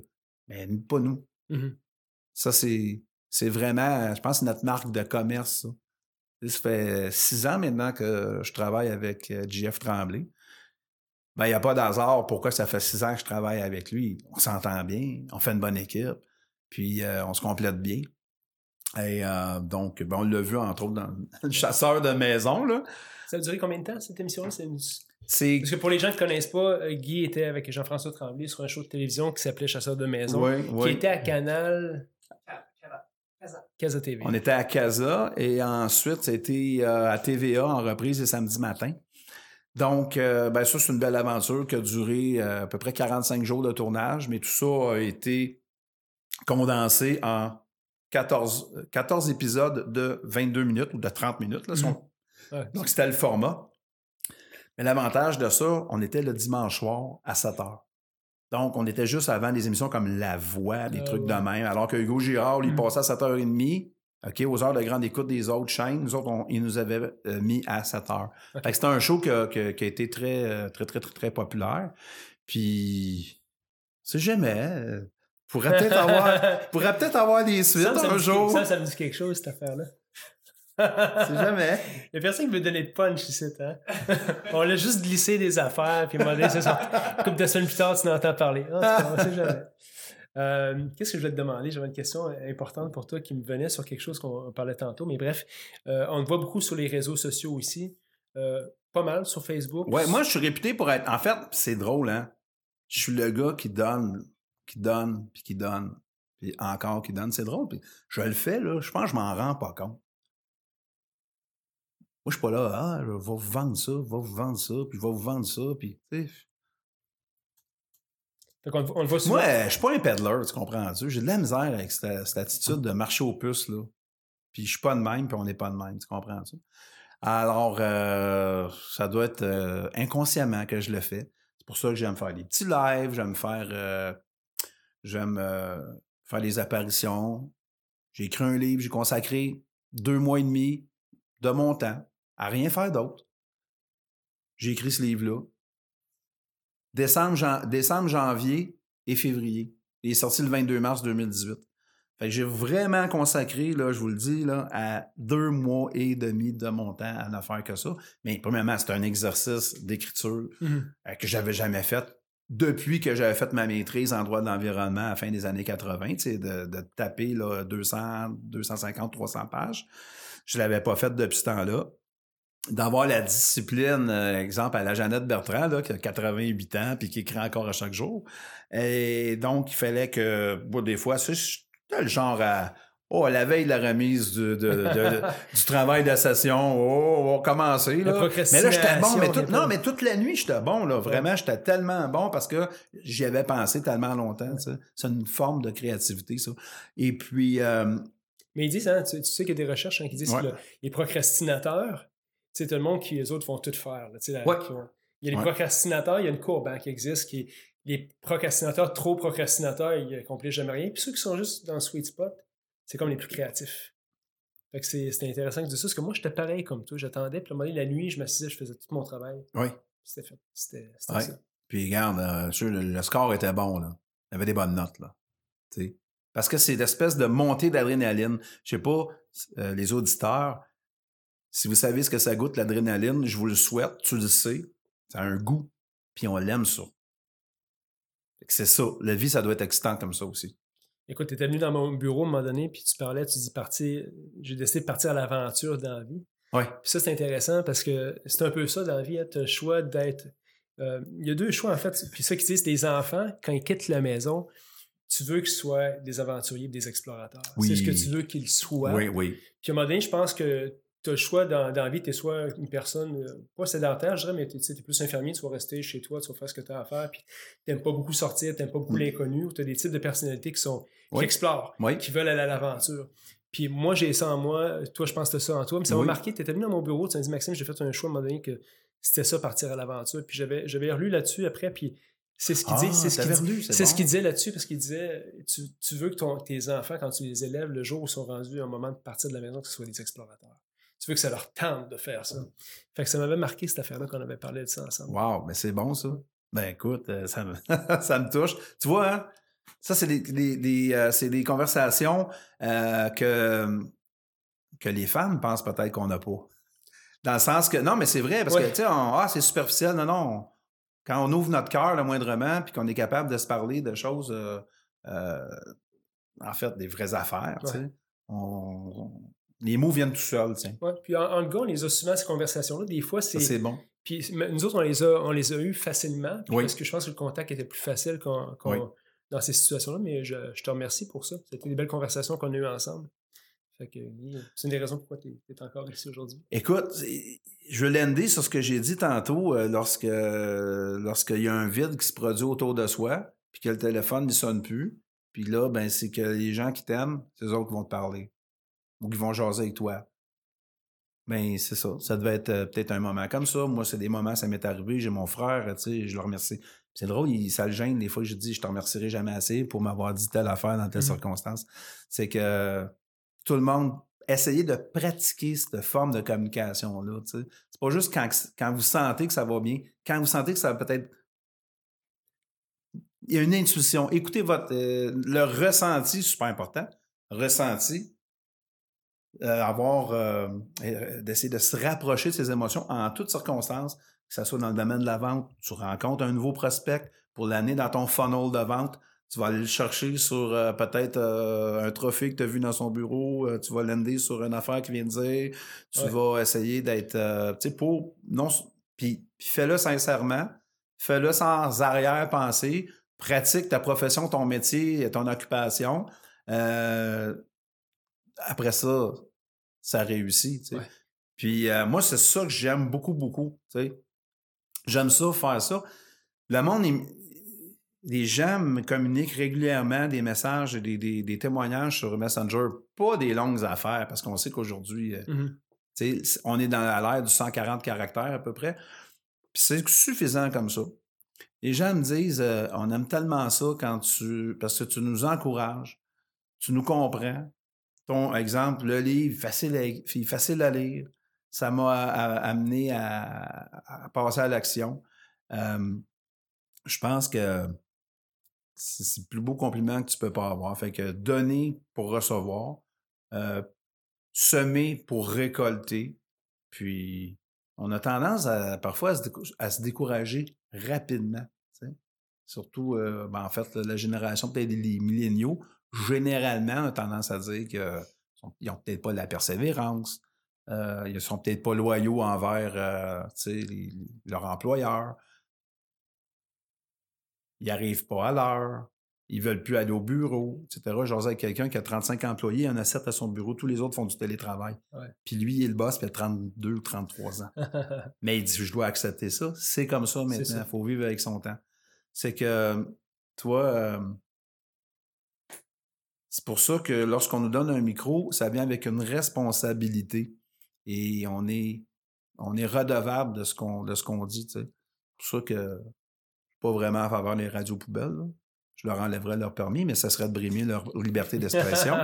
Mais pas nous. Mm -hmm. Ça, c'est, c'est vraiment, je pense, notre marque de commerce, ça. Ça fait six ans maintenant que je travaille avec JF Tremblay ben, il n'y a pas d'hasard pourquoi ça fait six ans que je travaille avec lui. On s'entend bien, on fait une bonne équipe, puis euh, on se complète bien. Et euh, donc, ben, on l'a vu, entre autres, dans le chasseur de maison. Là. Ça a duré combien de temps, cette émission-là? C'est... Parce que pour les gens qui ne connaissent pas, Guy était avec Jean-François Tremblay sur un show de télévision qui s'appelait Chasseur de maison, oui, qui oui. était à Canal... Casa TV. On était à Casa et ensuite, c'était euh, à TVA en reprise les samedis matins. Donc, euh, ben ça, c'est une belle aventure qui a duré euh, à peu près 45 jours de tournage, mais tout ça a été condensé en 14, 14 épisodes de 22 minutes ou de 30 minutes. Là, sont- Donc, c'était le format. Mais l'avantage de ça, on était le dimanche soir à 7 heures. Donc, on était juste avant des émissions comme La Voix, des Ah trucs ouais. de même. Alors que Hugo Girard, lui, il Mhm. passait à 7h30, OK, aux heures de grande écoute des autres chaînes. Nous autres, on- il nous avait euh, mis à 7 heures. Ok. Fait que c'était un show qui a, qui été très, euh, très, très, très, très populaire. Puis, c'est jamais. euh, pourrait peut-être avoir, pourrait peut-être avoir des suites Ça, ça me un dit- jour. Ça, ça me dit quelque chose, cette affaire-là. C'est jamais. Il y a personne qui veut donner de punch ici, hein? On l'a juste glissé des affaires, puis modé, c'est ça. Une couple de semaines plus tard, tu n'entends parler. Ah, on sait jamais. Euh, Qu'est-ce que je vais te demander? J'avais une question importante pour toi qui me venait sur quelque chose qu'on parlait tantôt, mais bref, euh, on te voit beaucoup sur les réseaux sociaux ici. Euh, pas mal sur Facebook. Ouais, moi, je suis réputé pour être. En fait, c'est drôle, hein? Je suis le gars qui donne, qui donne, puis qui donne, puis encore qui donne. C'est drôle. Puis je le fais, là. Je pense que je m'en rends pas compte. Moi, je suis pas là, ah, je vais vous vendre ça, va vous vendre ça, puis je vais vous vendre ça, puis, tu sais. On, le voit. Moi, je suis pas un peddler, tu comprends-tu? J'ai de la misère avec cette, attitude de marcher aux puces, là. Puis je suis pas de même, puis on n'est pas de même, tu comprends-tu? Alors, euh, ça doit être euh, inconsciemment que je le fais. C'est pour ça que j'aime faire des petits lives, j'aime faire... euh, j'aime faire des apparitions. J'ai écrit un livre, j'ai consacré deux mois et demi de mon temps à rien faire d'autre. J'ai écrit ce livre-là. Décembre, jan- décembre, janvier et février. Il est sorti le 22 mars 2018. Fait que j'ai vraiment consacré, là, je vous le dis, là, à deux mois et demi de mon temps à ne faire que ça. Mais premièrement, c'est un exercice d'écriture Mhm. euh, que j'avais jamais fait depuis que j'avais fait ma maîtrise en droit de l'environnement à la fin des années 80, tu sais, de, de taper là, 200, 250, 300 pages. Je l'avais pas fait depuis ce temps-là. D'avoir la discipline, euh, exemple, à la Jeannette Bertrand, là, qui a 88 ans puis qui écrit encore à chaque jour. Et donc, il fallait que, bon, des fois, j'étais le genre à... Oh, à la veille de la remise du, de- de- du travail de session, oh, on va commencer. La Là. Mais là, j'étais bon. Mais tout- non, mais toute la nuit, j'étais bon. Là. Vraiment, j'étais tellement bon parce que j'y avais pensé tellement longtemps. C'est une forme de créativité, ça. Et puis, euh, Mais ils disent, hein, tu, tu sais qu'il y a des recherches hein, qui disent Ouais. que le- les procrastinateurs, sais, tout le monde qui, les autres, vont tout faire. là, tu sais, la- Ouais. qui ont- il y a les Ouais. procrastinateurs, il y a une courbe hein, qui existe, qui les procrastinateurs, trop procrastinateurs, ils accomplissent jamais rien. Puis ceux qui sont juste dans le sweet spot, c'est comme les plus créatifs. Fait que c'est c'est intéressant que tu dises ça, parce que moi, j'étais pareil comme toi. J'attendais, puis à un moment donné, la nuit, je m'assisais, je faisais tout mon travail. oui. C'était fait. C'était Ouais. ça. Puis, regarde, euh, sûr, le, le score était bon. Là. Il y avait des bonnes notes. Là. Parce que c'est l'espèce de montée d'adrénaline. Je sais pas, euh, les auditeurs, si vous savez ce que ça goûte, l'adrénaline, je vous le souhaite, tu le sais. Ça a un goût. Puis on l'aime ça. C'est ça. La vie, ça doit être excitant comme ça aussi. Écoute, tu étais venu dans mon bureau à un moment donné, puis tu parlais, tu dis partir, j'ai décidé de partir à l'aventure dans la vie. Ouais. Puis ça, c'est intéressant parce que c'est un peu ça dans la vie. Tu as le choix d'être. euh, Il y a deux choix, en fait. Puis ça qui disent, tes enfants, quand ils quittent la maison, tu veux qu'ils soient des aventuriers, des explorateurs. Oui. C'est ce que tu veux qu'ils soient. Oui, oui. Puis à un moment donné, je pense que tu as le choix dans, dans la vie, tu es soit une personne, euh, pas sédentaire, je dirais, mais tu es plus infirmier, tu vas rester chez toi, tu vas faire ce que tu as à faire, puis tu n'aimes pas beaucoup sortir, tu n'aimes pas beaucoup Mm. l'inconnu, ou tu as des types de personnalités qui sont qui Oui. explorent, Oui. qui veulent aller à l'aventure. Puis moi, j'ai ça en moi, toi, je pense que tu ça en toi, mais ça m'a Oui. marqué, tu étais venu dans mon bureau, tu m'as dit, Maxime, j'ai fait un choix à un moment donné que c'était ça, partir à l'aventure. Puis j'avais j'avais relu là-dessus après, puis c'est ce qu'il Ah, dit, c'est ce qu'il dit- c'est ce qu'il disait là-dessus, parce qu'il disait, tu, tu veux que ton- tes enfants, quand tu les élèves, le jour où ils sont rendus à un moment de partir de la maison, que ce soit des explorateurs. Tu veux que ça leur tente de faire ça. Fait que ça m'avait marqué cette affaire-là qu'on avait parlé de ça ensemble. Wow, mais c'est bon ça. Ben écoute, euh, ça me, ça me touche. Tu vois, hein? ça c'est des, des- des, euh, des conversations euh, que, que les femmes pensent peut-être qu'on n'a pas. Dans le sens que, non, mais c'est vrai, parce Ouais. que, tu sais, ah, c'est superficiel. Non, non. Quand on ouvre notre cœur le moindrement, puis qu'on est capable de se parler de choses, en fait, des vraies affaires, tu sais, on- les mots viennent tout seuls, tiens. Ouais. Puis en, en gars, on les a souvent, ces conversations-là. Des fois, Ça, c'est. c'est bon. Puis nous autres, on les a, on les a eues facilement. Oui. Parce que je pense que le contact était plus facile Oui. dans ces situations-là. Mais je, je te remercie pour ça. C'était des belles conversations qu'on a eues ensemble. Fait que c'est une des raisons pourquoi tu es, encore ici aujourd'hui. Écoute, je veux l'ender sur ce que j'ai dit tantôt euh, lorsque lorsqu'il y a un vide qui se produit autour de soi, puis que le téléphone ne sonne plus. Puis là, ben, c'est que les gens qui t'aiment, c'est eux autres qui vont te parler. Ou qui vont jaser avec toi. Ben, c'est ça. Ça devait être euh, peut-être un moment comme ça. Moi, c'est des moments, ça m'est arrivé. J'ai mon frère, tu sais, je le remercie. C'est drôle, il, ça le gêne des fois je dis je te remercierai jamais assez pour m'avoir dit telle affaire dans telle mmh circonstance. C'est que tout le monde essayez de pratiquer cette forme de communication-là. C'est pas juste quand, quand vous sentez que ça va bien, quand vous sentez que ça va peut-être. Il y a une intuition. Écoutez votre euh, le ressenti, super important. Ressenti. Euh, avoir euh, d'essayer de se rapprocher de ses émotions en toutes circonstances, que ce soit dans le domaine de la vente, tu rencontres un nouveau prospect pour l'année dans ton funnel de vente, tu vas aller le chercher sur euh, peut-être euh, un trophée que tu as vu dans son bureau, euh, tu vas l'ender sur une affaire qui vient de dire, tu vas essayer d'être, tu sais, pour, non, puis, fais-le sincèrement, fais-le sans arrière-pensée, pratique ta profession, ton métier, et ton occupation. après ça, ça réussit, tu sais. Puis moi, c'est ça que j'aime beaucoup, beaucoup, tu sais. J'aime ça, faire ça. Le monde, les gens me communiquent régulièrement des messages et des, témoignages sur Messenger, pas des longues affaires, parce qu'on sait qu'aujourd'hui, euh, mmh on est dans l'ère du 140 caractères à peu près. Puis c'est suffisant comme ça. Les gens me disent euh, on aime tellement ça quand tu. parce que tu nous encourages, tu nous comprends. Ton exemple, le livre, facile à, facile à lire, ça m'a amené à, passer à l'action. je pense que c'est le plus beau compliment que tu peux pas avoir. Fait que donner pour recevoir, euh, semer pour récolter, puis on a tendance à, parfois à se, décourager rapidement. Surtout, euh, ben, en fait, la génération, peut-être les milléniaux, généralement, a tendance à dire qu'ils n'ont peut-être pas la persévérance, euh, ils ne sont peut-être pas loyaux envers leur employeur ils n'arrivent pas à l'heure, ils veulent plus aller au bureau, etc. J'ose avec quelqu'un qui a 35 employés, il en a 7 à son bureau, tous les autres font du télétravail. Puis lui, il est le boss, puis il a 32 ou 33 ans. Mais il dit, je dois accepter ça. C'est comme ça maintenant, il faut vivre avec son temps. C'est que, toi, euh, c'est pour ça que lorsqu'on nous donne un micro, ça vient avec une responsabilité. Et on est, on est redevable de ce qu'on, de ce qu'on dit, C'est pour ça que pas vraiment à faveur des radios poubelles. Je leur enlèverais leur permis, mais ça serait de brimer leur liberté d'expression.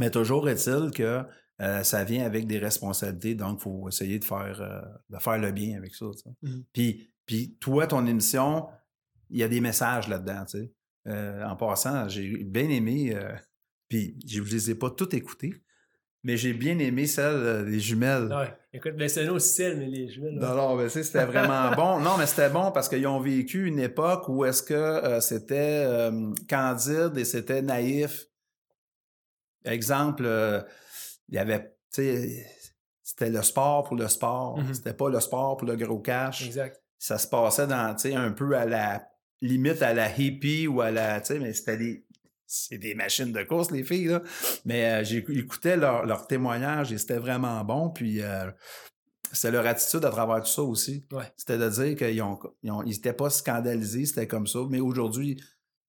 mais toujours est-il que euh, ça vient avec des responsabilités, donc il faut essayer de faire, euh, de faire le bien avec ça. Mmh. Puis, puis toi, ton émission, il y a des messages là-dedans. Euh, en passant, j'ai bien aimé, puis je ne les ai pas toutes écoutées, mais j'ai bien aimé celle des jumelles. Ouais. Écoute, ben c'est autre style, mais les jumelles. Non, non, mais c'était vraiment bon. Non, mais c'était bon parce qu'ils ont vécu une époque où est-ce que euh, c'était euh, candide et c'était naïf. Exemple, euh, il y avait, tu sais, c'était le sport pour le sport. Mm-hmm. C'était pas le sport pour le gros cash. Exact. Ça se passait dans, tu sais, un peu à la limite à la hippie ou à la, tu sais, mais c'était des, c'est des machines de course, les filles, là. Mais euh, j'écoutais leur, leur témoignage et c'était vraiment bon. Puis euh, c'était leur attitude à travers tout ça aussi. C'était de dire qu'ils ont, n'étaient pas scandalisés, c'était comme ça. Mais aujourd'hui,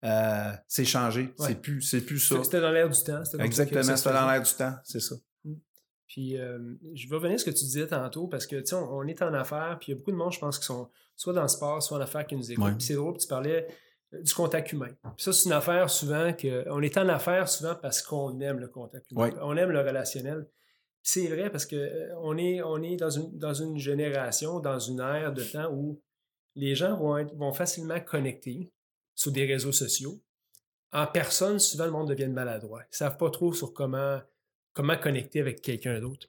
euh, c'est changé. C'est plus, c'est plus ça. C'était dans l'air du temps. Exactement, c'était dans l'air du temps, c'est ça. Mmh. Puis je vais revenir à ce que tu disais tantôt parce que tu sais, on, est en affaires, puis il y a beaucoup de monde, je pense, qui sont soit dans le sport, soit en affaires qui nous écoutent. C'est drôle, tu parlais du contact humain. ça, c'est une affaire souvent que. On est en affaires souvent parce qu'on aime le contact humain. On aime le relationnel. C'est vrai parce que euh, on est, on est dans, une, dans une génération, dans une ère de temps où les gens vont, être, vont facilement connecter sur des réseaux sociaux. En personne, souvent, le monde devient maladroit. Ils ne savent pas trop sur comment, comment connecter avec quelqu'un d'autre.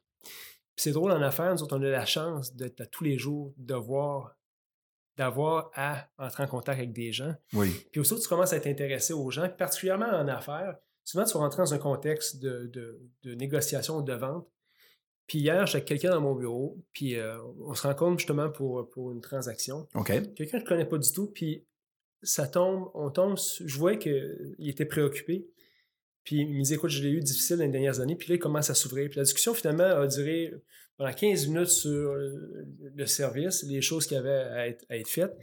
C'est drôle en affaires, nous autres, on a la chance d'être à tous les jours, de voir d'avoir à entrer en contact avec des gens. Oui. Puis aussi, tu commences à t'intéresser aux gens, particulièrement en affaires. Souvent, tu vas rentrer dans un contexte de, de, négociation ou de vente. Puis hier, avec quelqu'un dans mon bureau, puis euh, on se rencontre justement pour, pour une transaction. OK. Quelqu'un que je ne connais pas du tout, puis ça tombe, on tombe, je voyais qu'il était préoccupé. Puis il me dit, écoute, je l'ai eu difficile dans les dernières années. Puis là, il commence à s'ouvrir. Puis la discussion, finalement, a duré pendant 15 minutes sur le service, les choses qui avaient à être, à être faites.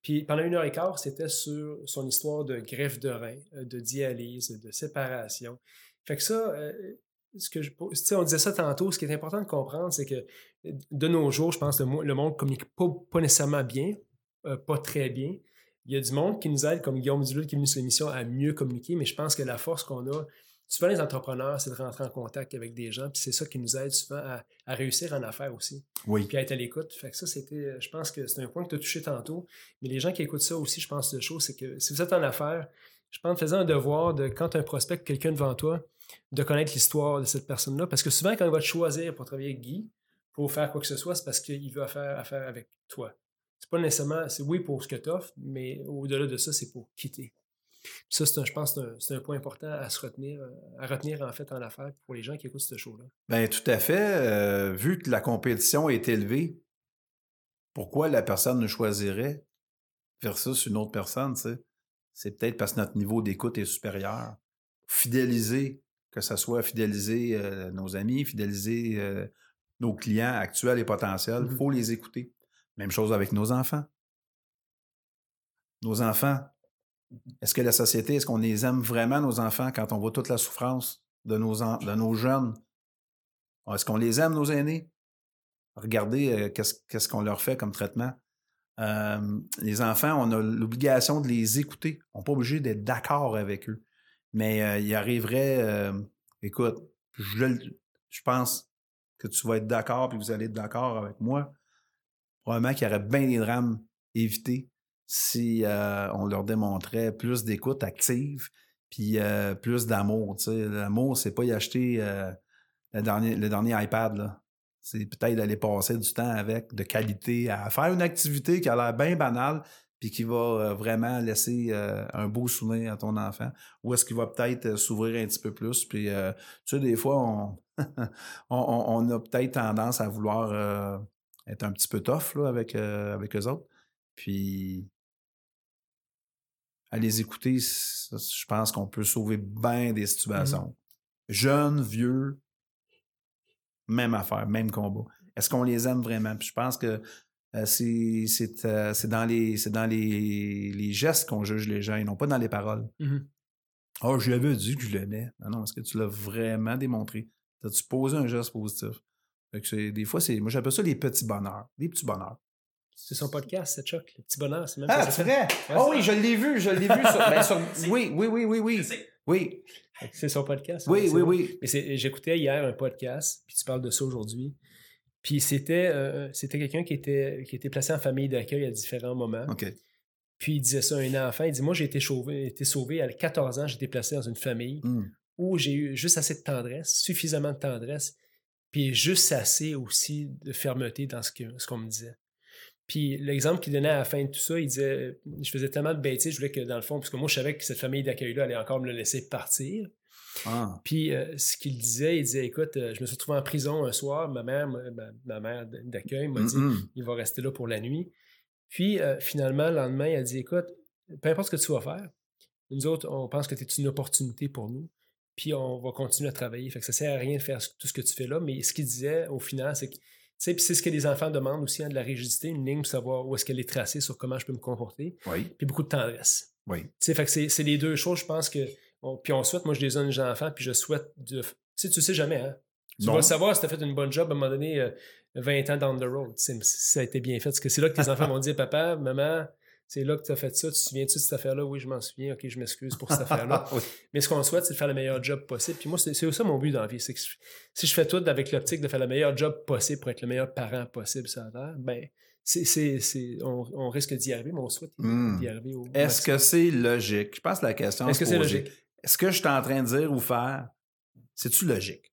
Puis pendant une heure et quart, c'était sur son histoire de greffe de rein, de dialyse, de séparation. Fait que ça, ce que je, on disait ça tantôt, ce qui est important de comprendre, c'est que de nos jours, je pense que le, monde ne communique pas, pas, nécessairement bien, pas très bien. Il y a du monde qui nous aide, comme Guillaume Duluth qui est venu sur l'émission, à mieux communiquer, mais je pense que la force qu'on a, souvent les entrepreneurs, c'est de rentrer en contact avec des gens, puis c'est ça qui nous aide souvent à, réussir en affaires aussi. Oui. Puis à être à l'écoute. Fait que ça, c'était, je pense que c'est un point que tu as touché tantôt. Mais les gens qui écoutent ça aussi, je pense, de chose, c'est que si vous êtes en affaires, je pense, faisant un devoir de, quand un prospect, quelqu'un devant toi, de connaître l'histoire de cette personne-là. Parce que souvent, quand on va te choisir pour travailler avec Guy, pour faire quoi que ce soit, c'est parce qu'il veut faire affaire avec toi. C'est pas nécessairement, c'est oui pour ce que tu offres, mais au-delà de ça, c'est pour quitter. ça, c'est je pense c'est un, point important à se retenir, à retenir en fait en affaires pour les gens qui écoutent ce show-là. Bien, tout à fait. Euh, vu que la compétition est élevée, pourquoi la personne ne choisirait versus une autre personne, tu sais? C'est peut-être parce que notre niveau d'écoute est supérieur. Fidéliser, que ce soit fidéliser euh, nos amis, fidéliser euh, nos clients actuels et potentiels, il mmh faut les écouter. Même chose avec nos enfants. Nos enfants, est-ce que la société, est-ce qu'on les aime vraiment, nos enfants, quand on voit toute la souffrance de nos, jeunes? Est-ce qu'on les aime, nos aînés? Regardez euh, qu'est-ce qu'on leur fait comme traitement. les enfants, on a l'obligation de les écouter. On n'est pas obligé d'être d'accord avec eux. Mais euh, il arriverait, euh, écoute, je, je pense que tu vas être d'accord, puis vous allez être d'accord avec moi probablement qu'il y aurait bien des drames évités si euh, on leur démontrait plus d'écoute active puis euh, plus d'amour. L'amour, c'est pas y acheter euh, le, dernier, le dernier iPad. C'est peut-être d'aller passer du temps avec de qualité à faire une activité qui a l'air bien banale puis qui va vraiment laisser un beau souvenir à ton enfant. Ou est-ce qu'il va peut-être s'ouvrir un petit peu plus? Puis, des fois, on a peut-être tendance à vouloir être un petit peu tough là, avec, euh, avec eux autres. Puis, à les écouter, je pense qu'on peut sauver bien des mmh situations. Jeunes, vieux, même affaire, même combat. Est-ce qu'on les aime vraiment? Puis je pense que euh, c'est euh, dans, les, dans les, les gestes qu'on juge les gens et non pas dans les paroles. Mmh oh, je lui avais dit que je l'aimais. Non, non, est-ce que tu l'as vraiment démontré? As-tu posé un geste positif? Des fois, c'est, moi j'appelle ça les petits bonheurs. Les petits bonheurs. C'est son podcast, c'est Chuck. Les petits bonheurs, c'est même Ah, c'est vrai? oh oui, je l'ai vu, je l'ai vu sur, ben, Oui, oui, oui, oui, oui. Oui. C'est son podcast. Oui, oui, oui. Mais j'écoutais hier un podcast, puis tu parles de ça aujourd'hui. Puis c'était, euh, c'était quelqu'un qui était, qui était placé en famille d'accueil à différents moments. OK. Puis il disait ça à un enfant. Il dit Moi, j'ai été sauvé, été sauvé à 14 ans, j'ai été placé dans une famille mmh. où j'ai eu juste assez de tendresse, suffisamment de tendresse puis juste assez aussi de fermeté dans ce qu'on ce me disait. Puis l'exemple qu'il donnait à la fin de tout ça, il disait Je faisais tellement de bêtises, je voulais que dans le fond, parce que moi je savais que cette famille d'accueil-là allait encore me le laisser partir. Ah. Puis euh, ce qu'il disait, il disait Écoute, euh, je me suis retrouvé en prison un soir, ma mère, ma, mère d'accueil m'a dit Il va rester là pour la nuit. Puis euh, finalement, le lendemain, il a dit Écoute, peu importe ce que tu vas faire, nous autres, on pense que tu es une opportunité pour nous puis on va continuer à travailler. Fait que ça sert à rien de faire tout ce que tu fais là, mais ce qu'il disait au final, c'est que c'est ce que les enfants demandent aussi, hein, de la rigidité, une ligne pour savoir où est-ce qu'elle est tracée sur comment je peux me comporter. Oui. Puis beaucoup de tendresse. Oui. fait que c'est les deux choses, je pense que. puis on souhaite, moi je les les enfants, puis je souhaite de. Tu sais, tu sais jamais, hein? Tu vas savoir si tu as fait une bonne job à un moment donné, 20 euh, ans down the road. Ça a été bien fait. Parce que c'est là que tes enfants vont dire Papa, maman, c'est là que tu as fait ça, tu te souviens-tu de cette affaire-là? Oui, je m'en souviens, ok, je m'excuse pour cette affaire-là. Mais ce qu'on souhaite, c'est de faire le meilleur job possible. Puis moi, c'est ça mon but dans la vie. C'est que si je fais tout avec l'optique de faire le meilleur job possible pour être le meilleur parent possible sur la Terre, ben, c'est, on, risque d'y arriver, mais on souhaite d'y hmm. arriver. Est-ce que c'est logique? Je pense que la question Est-ce que c'est logique? Est-ce que je suis en train de dire ou faire, c'est-tu logique?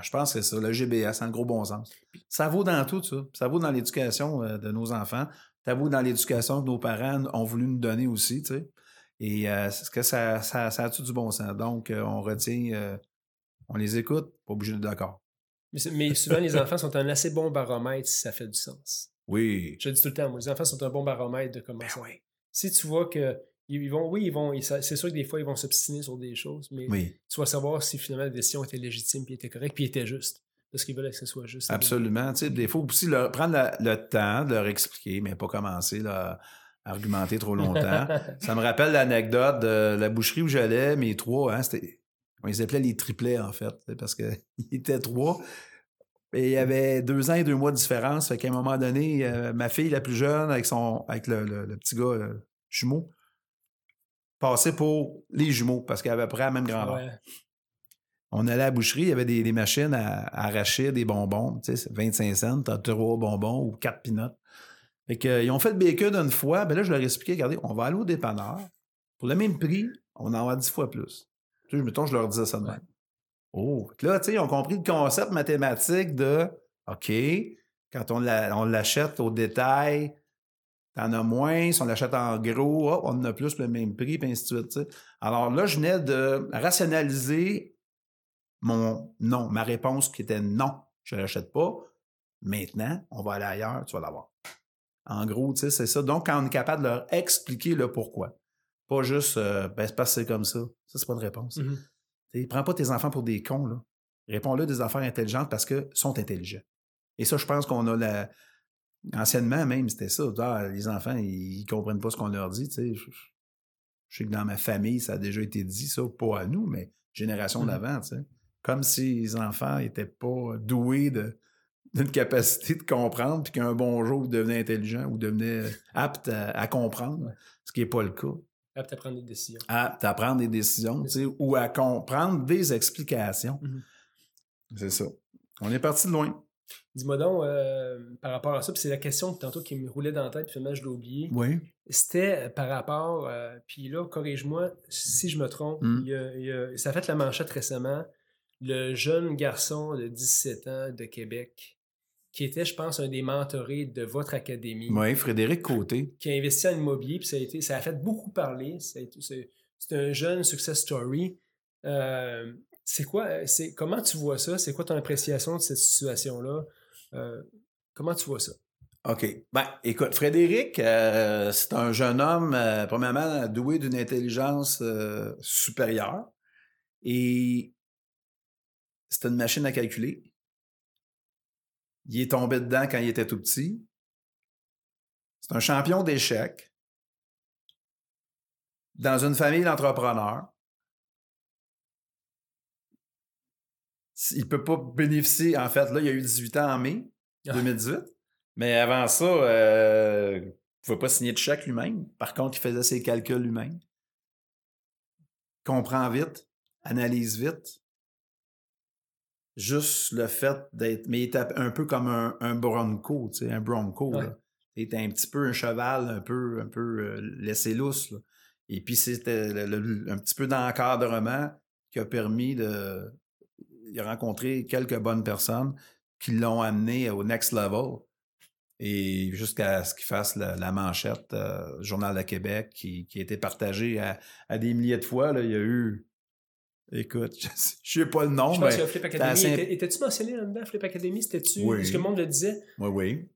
je pense que c'est ça, le GBS, en gros bon sens. Ça vaut dans tout, ça. Ça vaut dans l'éducation euh, de nos enfants tabou dans l'éducation que nos parents ont voulu nous donner aussi, tu sais. Et euh, est-ce que ça, ça, ça a tout du bon sens? Donc, euh, on retient, euh, on les écoute, pas obligé d'être d'accord. Mais, souvent, les enfants sont un assez bon baromètre si ça fait du sens. Oui. Je le dis tout le temps, les enfants sont un bon baromètre de comment ben ça. Si tu vois que Ils vont, oui, ils vont. C'est sûr que des fois, ils vont s'obstiner sur des choses, mais Oui, tu vas savoir si finalement la décision était légitime, puis était correcte, puis était juste. Parce qu'ils veulent que ce soit juste. absolument. Tu sais, des fois aussi, leur- prendre la- le temps de leur expliquer, mais pas commencer là, à argumenter trop longtemps. Ça me rappelle l'anecdote de la boucherie où j'allais, mes trois, hein, c'était. On les appelait les triplets, en fait, parce qu'ils étaient trois. Et il y avait deux ans et deux mois de différence. Fait qu'à un moment donné, euh, ma fille la plus jeune, avec son avec le, le- le petit gars le jumeau, passait pour les jumeaux, parce qu'elle avait à peu près la même grandeur. Ouais. On allait à la boucherie, il y avait des, des machines à, à arracher des bonbons. Tu sais, c'est 25 cents, t'as trois bonbons ou quatre peanuts. Fait que, euh, ils ont fait le bacon une fois. Ben là, je leur ai expliqué, regardez, on va aller au dépanneur. Pour le même prix, on en va 10 fois plus. Tu sais, mettons, je leur disais ça de même. Oh, là, tu sais, ils ont compris le concept mathématique de OK, quand on l'a- on l'achète au détail, t'en as moins. Si on l'achète en gros, on en a plus le même prix, puis ainsi de suite. Alors là, je venais de rationaliser mon non, ma réponse qui était non, je ne l'achète pas. Maintenant, on va aller ailleurs, tu vas l'avoir. En gros, tu sais, c'est ça. Donc, quand on est capable de leur expliquer le pourquoi, pas juste, euh, ben, c'est parce que c'est comme ça. Ça, c'est pas une réponse. Tu sais, Prends pas tes enfants pour des cons, là. Réponds-leur des affaires intelligentes parce qu'ils sont intelligents. Et ça, je pense qu'on a la. Anciennement, même, c'était ça. Ah, les enfants, ils, comprennent pas ce qu'on leur dit. tu sais. Je, sais que dans ma famille, ça a déjà été dit, ça, pas à nous, mais génération Mhm. d'avant, tu sais. Comme si les enfants étaient pas doués de d'une capacité de comprendre, puis qu'un bon jour, ils devenaient intelligents ou devenaient aptes à, à comprendre, ce qui n'est pas le cas Apte à prendre des décisions. à, à prendre des décisions tu sais, ou à comprendre des explications. Mhm. C'est ça. On est parti de loin. Dis-moi donc, euh, par rapport à ça, puis c'est la question tantôt qui me roulait dans la tête, puis finalement je l'ai oublié. Oui. C'était par rapport, euh, puis là, corrige-moi si je me trompe, Mm. il y a- il y a- ça a fait la manchette récemment, le jeune garçon de 17 ans de Québec, qui était, je pense, un des mentorés de votre académie, Oui, Frédéric Côté. qui a investi en immobilier, puis ça a, été, ça a fait beaucoup parler. C'est un jeune success story. Euh, c'est quoi, c'est comment tu vois ça? C'est quoi ton appréciation de cette situation-là? Euh, comment tu vois ça? OK. Ben, écoute, Frédéric, euh, c'est un jeune homme, premièrement, doué d'une intelligence supérieure. Et c'est une machine à calculer. Il est tombé dedans quand il était tout petit. C'est un champion d'échecs. Dans une famille d'entrepreneurs. Il ne peut pas bénéficier, en fait, là, il a eu 18 ans en mai Ah. 2018. Mais avant ça, euh, il ne pouvait pas signer de chèque lui-même. Par contre, il faisait ses calculs lui-même. Comprend vite, analyse vite. Juste le fait d'être. Mais il était un peu comme un, un bronco, tu sais, un bronco. Ouais. là. Il était un petit peu un cheval, un peu, un peu euh, laissé lousse. là. Et puis, c'était le- le- un petit peu d'encadrement qui a permis de. Il a rencontré quelques bonnes personnes qui l'ont amené au next level. Et jusqu'à ce qu'il fasse la, la manchette euh, Journal de Québec qui, qui a été partagée à, à des milliers de fois. Là, il y a eu. Écoute, je ne sais pas le nom, je pense mais. que Flip Academy, assez imp- était- étais-tu mentionné là-dedans, Flip Academy? C'était-tu? Oui. Est-ce que le monde le disait? Oui, oui.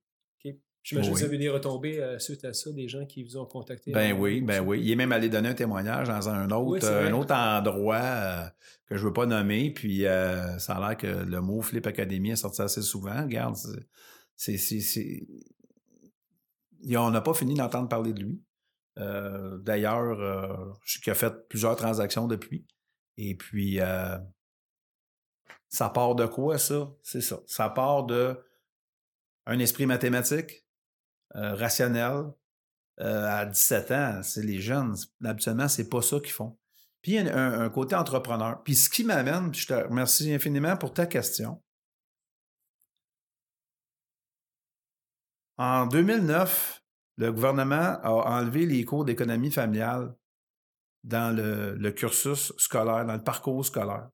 J'imagine que Oui. vous avez des retombées euh, suite à ça, des gens qui vous ont contacté. Ben euh, oui, ben ça. oui. Il est même allé donner un témoignage dans un autre, Oui, euh, un autre endroit euh, que je veux pas nommer. Puis ça a l'air que le mot Flip Academy est sorti assez souvent. Regarde, c'est- on n'a pas fini d'entendre parler de lui. D'ailleurs, qu'il a fait plusieurs transactions depuis. Et puis, euh, ça part de quoi, ça? C'est ça. Ça part de un esprit mathématique, euh, rationnel, euh, à 17 ans, c'est les jeunes. Habituellement, c'est pas ça qu'ils font. Puis il y a un, un côté entrepreneur. Puis ce qui m'amène, puis je te remercie infiniment pour ta question. En 2009, le gouvernement a enlevé les cours d'économie familiale dans le, cursus scolaire, dans le parcours scolaire.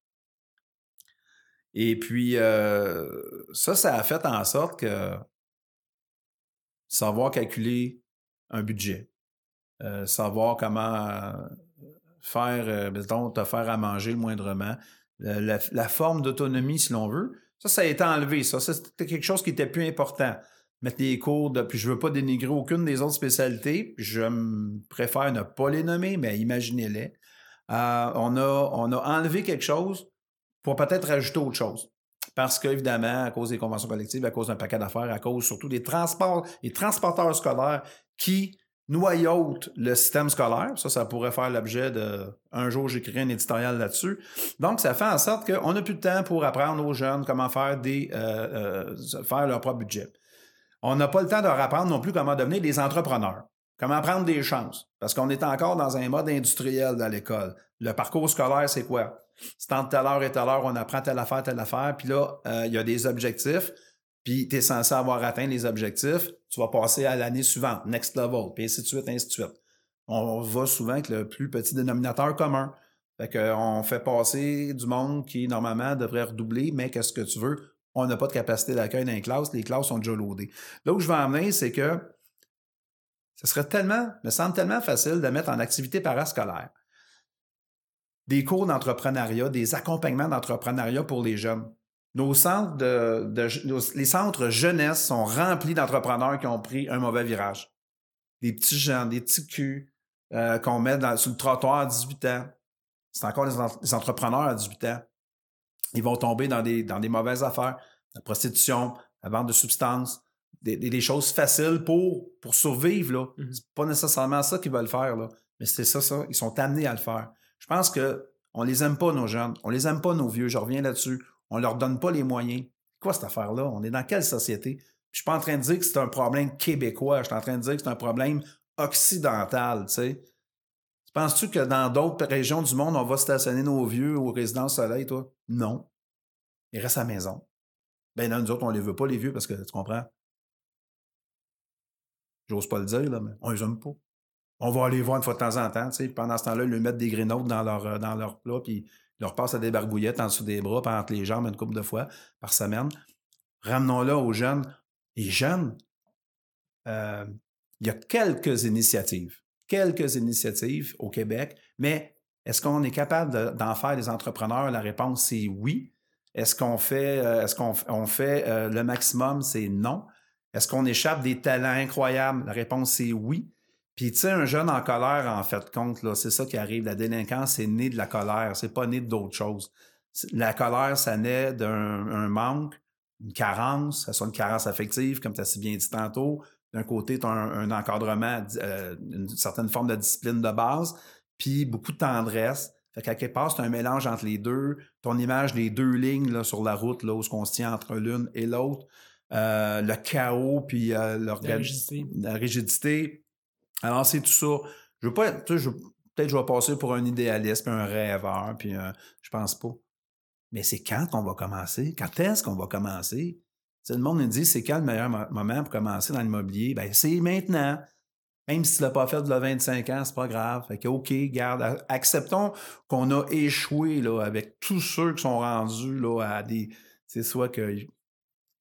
Et puis, euh, ça, ça a fait en sorte que savoir calculer un budget, euh, savoir comment euh, faire, mettons, te faire à manger le moindrement, la, la- la forme d'autonomie, si l'on veut, ça, ça a été enlevé. Ça, Ça, c'était quelque chose qui était plus important. Mettre les cours de. Puis je veux pas dénigrer aucune des autres spécialités. Je préfère ne pas les nommer, mais imaginez-les. Euh, on, a, on a enlevé quelque chose pour peut-être rajouter autre chose. Parce qu'évidemment, à cause des conventions collectives, à cause d'un paquet d'affaires, à cause surtout des transports, des transporteurs scolaires qui noyautent le système scolaire. Ça, ça pourrait faire l'objet de un jour j'écrirai un éditorial là-dessus. Donc, ça fait en sorte qu'on n'a plus de temps pour apprendre aux jeunes comment faire des euh, euh, faire leur propre budget. On n'a pas le temps de leur non plus comment devenir des entrepreneurs. Comment prendre des chances? Parce qu'on est encore dans un mode industriel à l'école. Le parcours scolaire, c'est quoi? C'est entre telle heure et telle heure, on apprend telle affaire, telle affaire, puis là, euh, il y a des objectifs, puis tu es censé avoir atteint les objectifs, tu vas passer à l'année suivante, next level, puis ainsi de suite, ainsi de suite. On va souvent avec le plus petit dénominateur commun. Fait qu'on fait passer du monde qui, normalement, devrait redoubler, mais qu'est-ce que tu veux? On n'a pas de capacité d'accueil dans les classes, les classes sont déjà loadées. Là où je vais emmener, c'est que ce serait tellement, me semble tellement facile de mettre en activité parascolaire des cours d'entrepreneuriat, des accompagnements d'entrepreneuriat pour les jeunes. Nos centres de, les centres jeunesse sont remplis d'entrepreneurs qui ont pris un mauvais virage. Des petits gens, des petits culs euh, qu'on met dans, sur le trottoir à 18 ans. C'est encore des, entrepreneurs à 18 ans. Ils vont tomber dans des, dans des mauvaises affaires, la prostitution, la vente de substances, des, choses faciles pour, pour survivre. Là. Mm-hmm. C'est pas nécessairement ça qu'ils veulent faire, là. mais c'est ça, ça. Ils sont amenés à le faire. Je pense que on les aime pas, nos jeunes. On les aime pas, nos vieux. Je reviens là-dessus. On leur donne pas les moyens. Quoi cette affaire-là? On est dans quelle société? Je suis pas en train de dire que c'est un problème québécois. Je suis en train de dire que c'est un problème occidental, tu sais. Penses-tu que dans d'autres régions du monde, on va stationner nos vieux aux résidences soleil, toi? Non. Ils restent à la maison. Ben, nous autres, on les veut pas, les vieux, parce que, tu comprends? J'ose pas le dire, là, mais on les aime pas. On va aller voir une fois de temps en temps, tu sais. Pendant ce temps-là, ils lui mettent des grenouilles dans leur, euh, dans leur plat, puis ils leur passent à des barbouillettes en dessous des bras, par entre les jambes une couple de fois par semaine. Ramenons-le aux jeunes. Les jeunes, euh, il y a quelques initiatives, quelques initiatives au Québec, mais est-ce qu'on est capable d'en faire des entrepreneurs? La réponse, c'est oui. Est-ce qu'on fait, euh, est-ce qu'on on fait le maximum? C'est non. Est-ce qu'on échappe des talents incroyables? La réponse, c'est oui. Puis, tu sais, un jeune en colère, en fait, compte, là, c'est ça qui arrive. La délinquance, c'est né de la colère. C'est pas né d'autre chose. La colère, ça naît d'un manque, une carence, ça soit une carence affective, comme tu as si bien dit tantôt. D'un côté, tu as un, encadrement, euh, une certaine forme de discipline de base, puis beaucoup de tendresse. Fait qu'à quelque part, c'est un mélange entre les deux. Ton image des deux lignes là, sur la route, là, où on se tient entre l'une et l'autre. Euh, le chaos, puis euh, la rigidité alors, c'est tout ça. Je veux pas être, peut-être je vais passer pour un idéaliste, puis un rêveur, puis euh, je pense pas. Mais c'est quand qu'on va commencer? Quand est-ce qu'on va commencer? Le monde me dit, c'est quand le meilleur moment pour commencer dans l'immobilier? Ben, c'est maintenant. Même si tu l'as pas fait de 25 ans, c'est pas grave. Fait que, OK, garde, acceptons qu'on a échoué, là, avec tous ceux qui sont rendus, là, à des, c'est soit qu'ils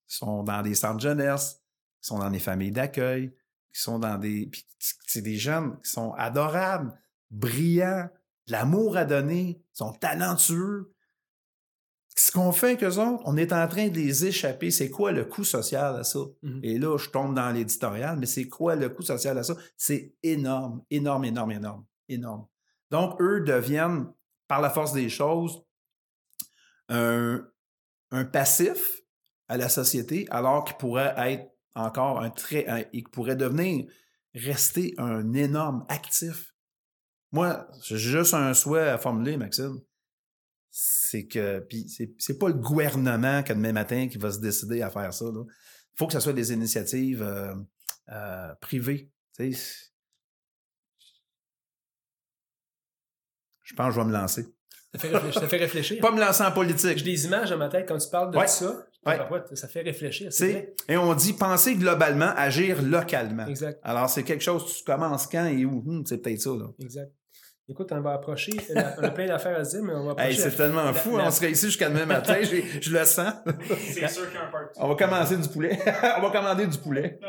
sont dans des centres jeunesse, qui sont dans des familles d'accueil, qui sont dans des. c'est des jeunes qui sont adorables, brillants, l'amour à donner, sont talentueux. Ce qu'on fait avec eux autres, on est en train de les échapper. C'est quoi le coût social à ça? Mmh Et là, je tombe dans l'éditorial, mais c'est quoi le coût social à ça? C'est énorme, énorme, énorme, énorme, énorme. Donc, eux deviennent, par la force des choses, un, un passif à la société, alors qu'ils pourraient être encore un trait, il pourrait devenir, rester un énorme actif. Moi, j'ai juste un souhait à formuler, Maxime. C'est que, puis c'est pas le gouvernement que demain matin qui va se décider à faire ça. Il faut que ce soit des initiatives euh, euh, privées. Je pense que je vais me lancer. Ça fait réfléchir. Ça fait réfléchir. Pas me lancer en politique. J'ai des images dans ma tête quand tu parles de ça. Ça fait réfléchir. Et on dit penser globalement, agir localement. Exact. Alors, c'est quelque chose, tu commences quand et où? Hmm, c'est peut-être ça. Là. Exact. Écoute, on va approcher. On a plein d'affaires à se dire, mais on va approcher. c'est tellement fou. On serait ici jusqu'à demain matin. je le sens. C'est sûr qu'il y a un party. On va commencer du poulet. on va commander du poulet.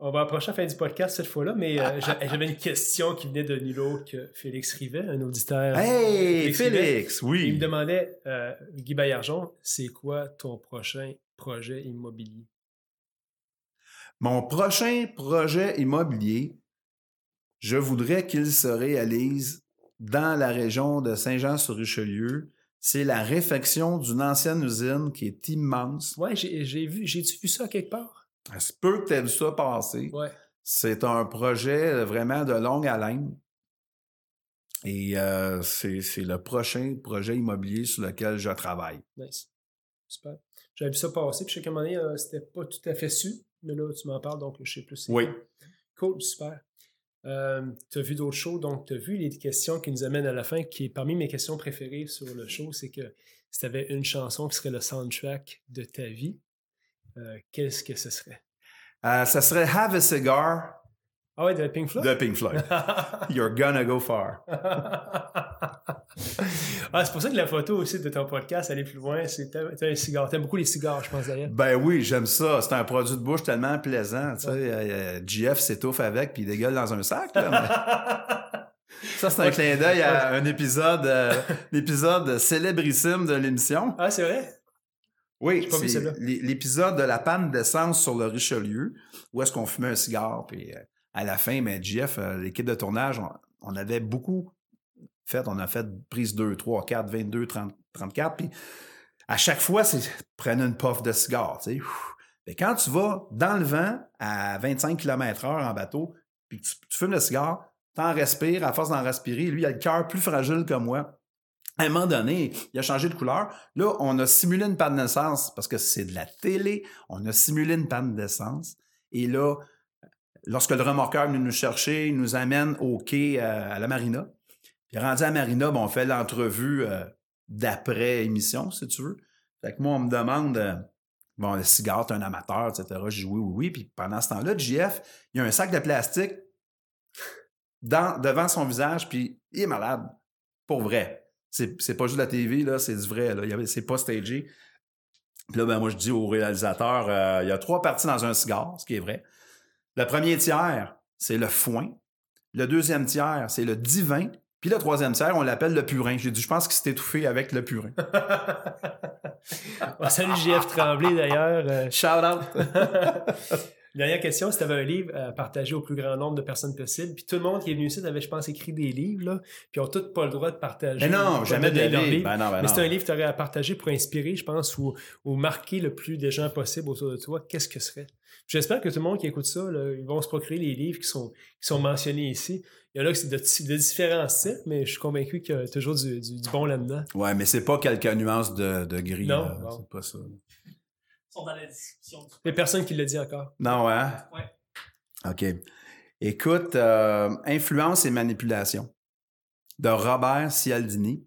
On va approcher la fin du podcast cette fois-là, mais euh, j'avais une question qui venait de nul autre que Félix Rivet, un auditeur. Hey, Félix, oui. Il me demandait, euh, Guy Baillargeon, c'est quoi ton prochain projet immobilier? Mon prochain projet immobilier, je voudrais qu'il se réalise dans la région de Saint-Jean-sur-Richelieu. C'est la réfection d'une ancienne usine qui est immense. Ouais, j'ai vu, j'ai-tu vu ça quelque part? Ça se peut que tu aies vu ça passer. Ouais. C'est un projet vraiment de longue haleine. Et euh, c'est le prochain projet immobilier sur lequel je travaille. Nice. Super. J'avais vu ça passer, puis je sais qu'à un moment donné, euh, c'était pas tout à fait su, mais là, tu m'en parles, donc je sais plus. Oui. Cool, super. Euh, tu as vu d'autres shows, donc tu as vu les questions qui nous amènent à la fin, qui est parmi mes questions préférées sur le show, c'est que si tu avais une chanson qui serait le soundtrack de ta vie, qu'est-ce que ce serait? ça serait Have a Cigar ah ouais, de Pink Floyd? De Pink Floyd. You're gonna go far. ah, c'est pour ça que la photo aussi de ton podcast, aller plus loin, c'est un cigare. T'aimes beaucoup les cigares, je pense d'ailleurs. Ben oui, j'aime ça. C'est un produit de bouche tellement plaisant. Tu sais, euh, GF s'étouffe avec puis il dégueule dans un sac. ça, c'est un clin d'œil à un épisode, euh, épisode célébrissime de l'émission. Ah, c'est vrai? Oui, c'est l'épisode de la panne d'essence sur le Richelieu, où est-ce qu'on fumait un cigare, puis euh, à la fin, mais GF, euh, l'équipe de tournage, on, avait beaucoup fait. On a fait prise 2, 3, 4, 22, 30, 34. Puis à chaque fois, c'est prenez une puff de cigare. Tu sais. Mais quand tu vas dans le vent à 25 km/h en bateau, puis tu, fumes le cigare, tu en respires, à force d'en respirer, lui, il a le cœur plus fragile que moi. À un moment donné, il a changé de couleur. Là, on a simulé une panne d'essence parce que c'est de la télé. On a simulé une panne d'essence. Et là, lorsque le remorqueur venu nous chercher, il nous amène au quai euh, à la marina. Puis rendu à la marina, on fait l'entrevue euh, d'après émission, si tu veux. Fait que moi, on me demande euh, Bon, le cigare, t'es un amateur, etc. Je dis oui, oui, oui. Puis pendant ce temps-là, JF, il y a un sac de plastique devant son visage, puis il est malade. Pour vrai. C'est pas juste la TV, là, c'est du vrai. C'est pas stagé. Puis là, ben, moi, je dis au réalisateur, il y a trois parties dans un cigare, ce qui est vrai. Le premier tiers, c'est le foin. Le deuxième tiers, c'est le divin. Puis le troisième tiers, on l'appelle le purin. J'ai dit, je pense qu'il s'est étouffé avec le purin. salut JF Tremblay d'ailleurs. Euh. Shout out. Dernière question, si tu avais un livre à partager au plus grand nombre de personnes possible, puis tout le monde qui est venu ici avait, je pense, écrit des livres, là, puis ont tous pas le droit de partager. Mais non, jamais de livre. Ben ben Mais c'est un livre que tu aurais à partager pour inspirer, je pense, ou, ou marquer le plus de gens possible autour de toi. Qu'est-ce que ce serait? J'espère que tout le monde qui écoute ça, ils vont se procurer les livres qui sont, qui sont mentionnés ici. Il y en a qui de, de différents styles, mais je suis convaincu qu'il y a toujours du, du, bon là-dedans. Ouais, mais c'est pas quelques nuances de, de gris. Non, c'est pas ça. Ils sont dans la discussion. Il n'y a personne qui le dit encore. Non, ouais. Ouais. OK. Écoute, euh, Influence et manipulation de Robert Cialdini,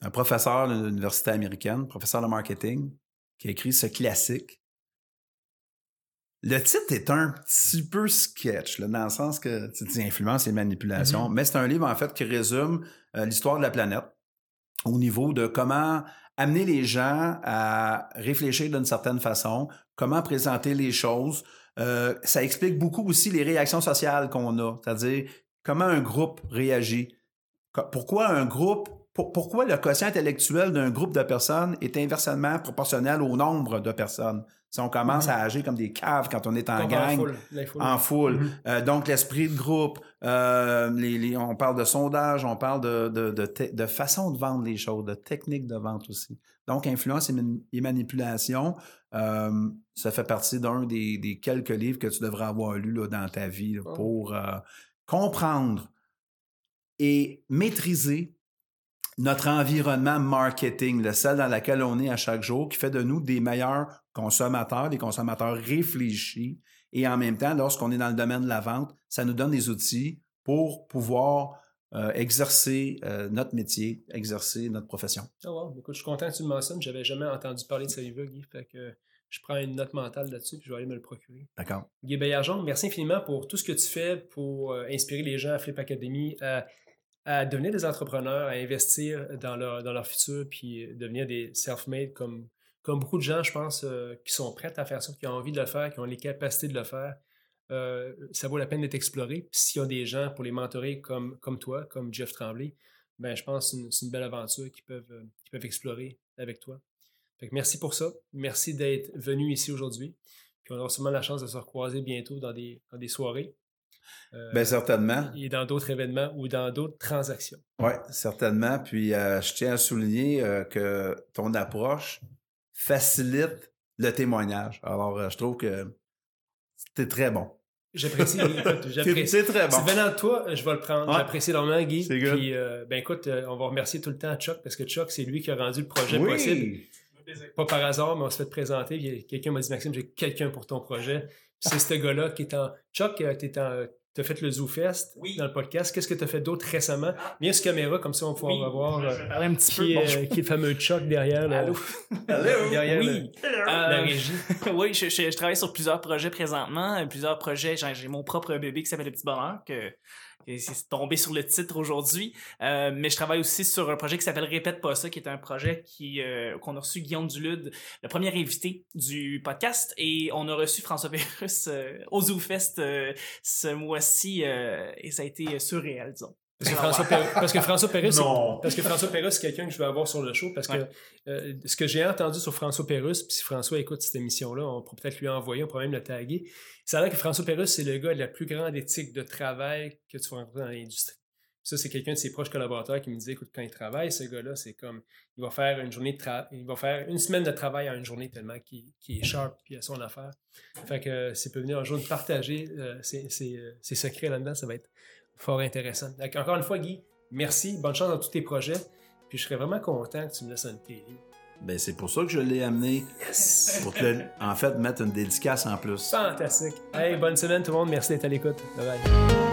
un professeur de l'université américaine, professeur de marketing, qui a écrit ce classique le titre est un petit peu sketch, dans le sens que tu dis influence et manipulation, mm-hmm. mais c'est un livre en fait qui résume euh, l'histoire de la planète au niveau de comment amener les gens à réfléchir d'une certaine façon, comment présenter les choses. Euh, ça explique beaucoup aussi les réactions sociales qu'on a, c'est-à-dire comment un groupe réagit. Pourquoi un groupe pourquoi le quotient intellectuel d'un groupe de personnes est inversement proportionnel au nombre de personnes. Si on commence à mm-hmm. agir comme des caves quand on est en gang, en foule. Mm-hmm. Euh, donc, l'esprit de groupe, euh, les, on parle de sondage, on parle de, de, de, façon de vendre les choses, de technique de vente aussi. Donc, influence et, manipulation, euh, ça fait partie d'un des, des, quelques livres que tu devrais avoir lu là, dans ta vie oh. pour comprendre et maîtriser notre environnement marketing, le celle dans lequel on est à chaque jour, qui fait de nous des meilleurs consommateurs, des consommateurs réfléchis. Et en même temps, lorsqu'on est dans le domaine de la vente, ça nous donne des outils pour pouvoir euh, exercer euh, notre métier, exercer notre profession. Oh wow. Écoute, je suis content que tu le mentionnes. J'avais jamais entendu parler de ce livre, Guy. Fait que je prends une note mentale là-dessus puis je vais aller me le procurer. D'accord. Guy Bayarjon, merci infiniment pour tout ce que tu fais pour euh, inspirer les gens à Flip Academy à à devenir des entrepreneurs, à investir dans leur, dans leur futur, puis devenir des self-made comme, comme beaucoup de gens, je pense, euh, qui sont prêts à faire ça, qui ont envie de le faire, qui ont les capacités de le faire. Euh, ça vaut la peine d'être exploré. S'il y a des gens pour les mentorer comme, comme toi, comme Jeff Tremblay, ben, je pense que c'est une, belle aventure qu'ils peuvent, euh, peuvent explorer avec toi. merci pour ça. Merci d'être venu ici aujourd'hui. Puis on aura sûrement la chance de se recroiser bientôt dans des, dans des soirées. Euh, Bien, certainement. et dans d'autres événements ou dans d'autres transactions. Oui, certainement. Puis euh, je tiens à souligner euh, que ton approche facilite le témoignage. Alors, euh, je trouve que c'était très bon. J'apprécie. C'est très bon. C'est venant de toi, je vais le prendre. Ouais. J'apprécie énormément, Guy. C'est good. Puis, euh, ben écoute, euh, on va remercier tout le temps Chuck parce que Chuck, c'est lui qui a rendu le projet Oui. possible. Pas par hasard, mais on s'est fait présenter. Quelqu'un m'a dit Maxime, j'ai quelqu'un pour ton projet. C'est ce gars-là qui est en. Chuck, euh, en. T'as fait le Zoo Fest Oui. dans le podcast. Qu'est-ce que tu as fait d'autre récemment? Viens sur caméra, comme ça on va pouvoir Oui, voir je- euh, je vais parler un petit peu. qui, Bon, est, je- euh, qui est le fameux Chuck derrière, le- Allô? derrière le- Oui. la Euh, régie. oui, je, je- je travaille sur plusieurs projets présentement. Plusieurs projets. J'ai mon propre bébé qui s'appelle Le Petit Bonheur, que c'est tombé sur le titre aujourd'hui. Euh, mais je travaille aussi sur un projet qui s'appelle Répète pas ça, qui est un projet qui euh, qu'on a reçu Guillaume Dulude, le premier invité du podcast. Et on a reçu François Pérusse euh, au ZooFest euh, ce mois-ci. euh, et ça a été surréel, disons. Parce que François Pérusse, parce que François c'est- parce que François c'est quelqu'un que je veux avoir sur le show parce Ouais. que euh, ce que j'ai entendu sur François Pérusse, puis si François écoute cette émission-là, on pourrait peut-être lui envoyer, on pourrait même le taguer. Ça a l'air que François Pérusse, c'est le gars de la plus grande éthique de travail que tu vas rencontrer dans l'industrie. Ça, c'est quelqu'un de ses proches collaborateurs qui me disait, écoute, quand il travaille, ce gars-là, c'est comme, il va faire une journée de travail, il va faire une semaine de travail en une journée tellement qu'il est sharp puis a son affaire. Fait que euh, s'il peut venir un jour de partager euh, ses, ses, euh, ses secrets là-dedans, ça va être fort intéressant. Donc, encore une fois, Guy, merci, bonne chance dans tous tes projets. Puis je serais vraiment content que tu me laisses une télé. Ben, c'est pour ça que je l'ai amené. Pour te, en fait, mettre une dédicace en plus. Fantastique. Hey, bonne semaine tout le monde. Merci d'être à l'écoute. Bye bye.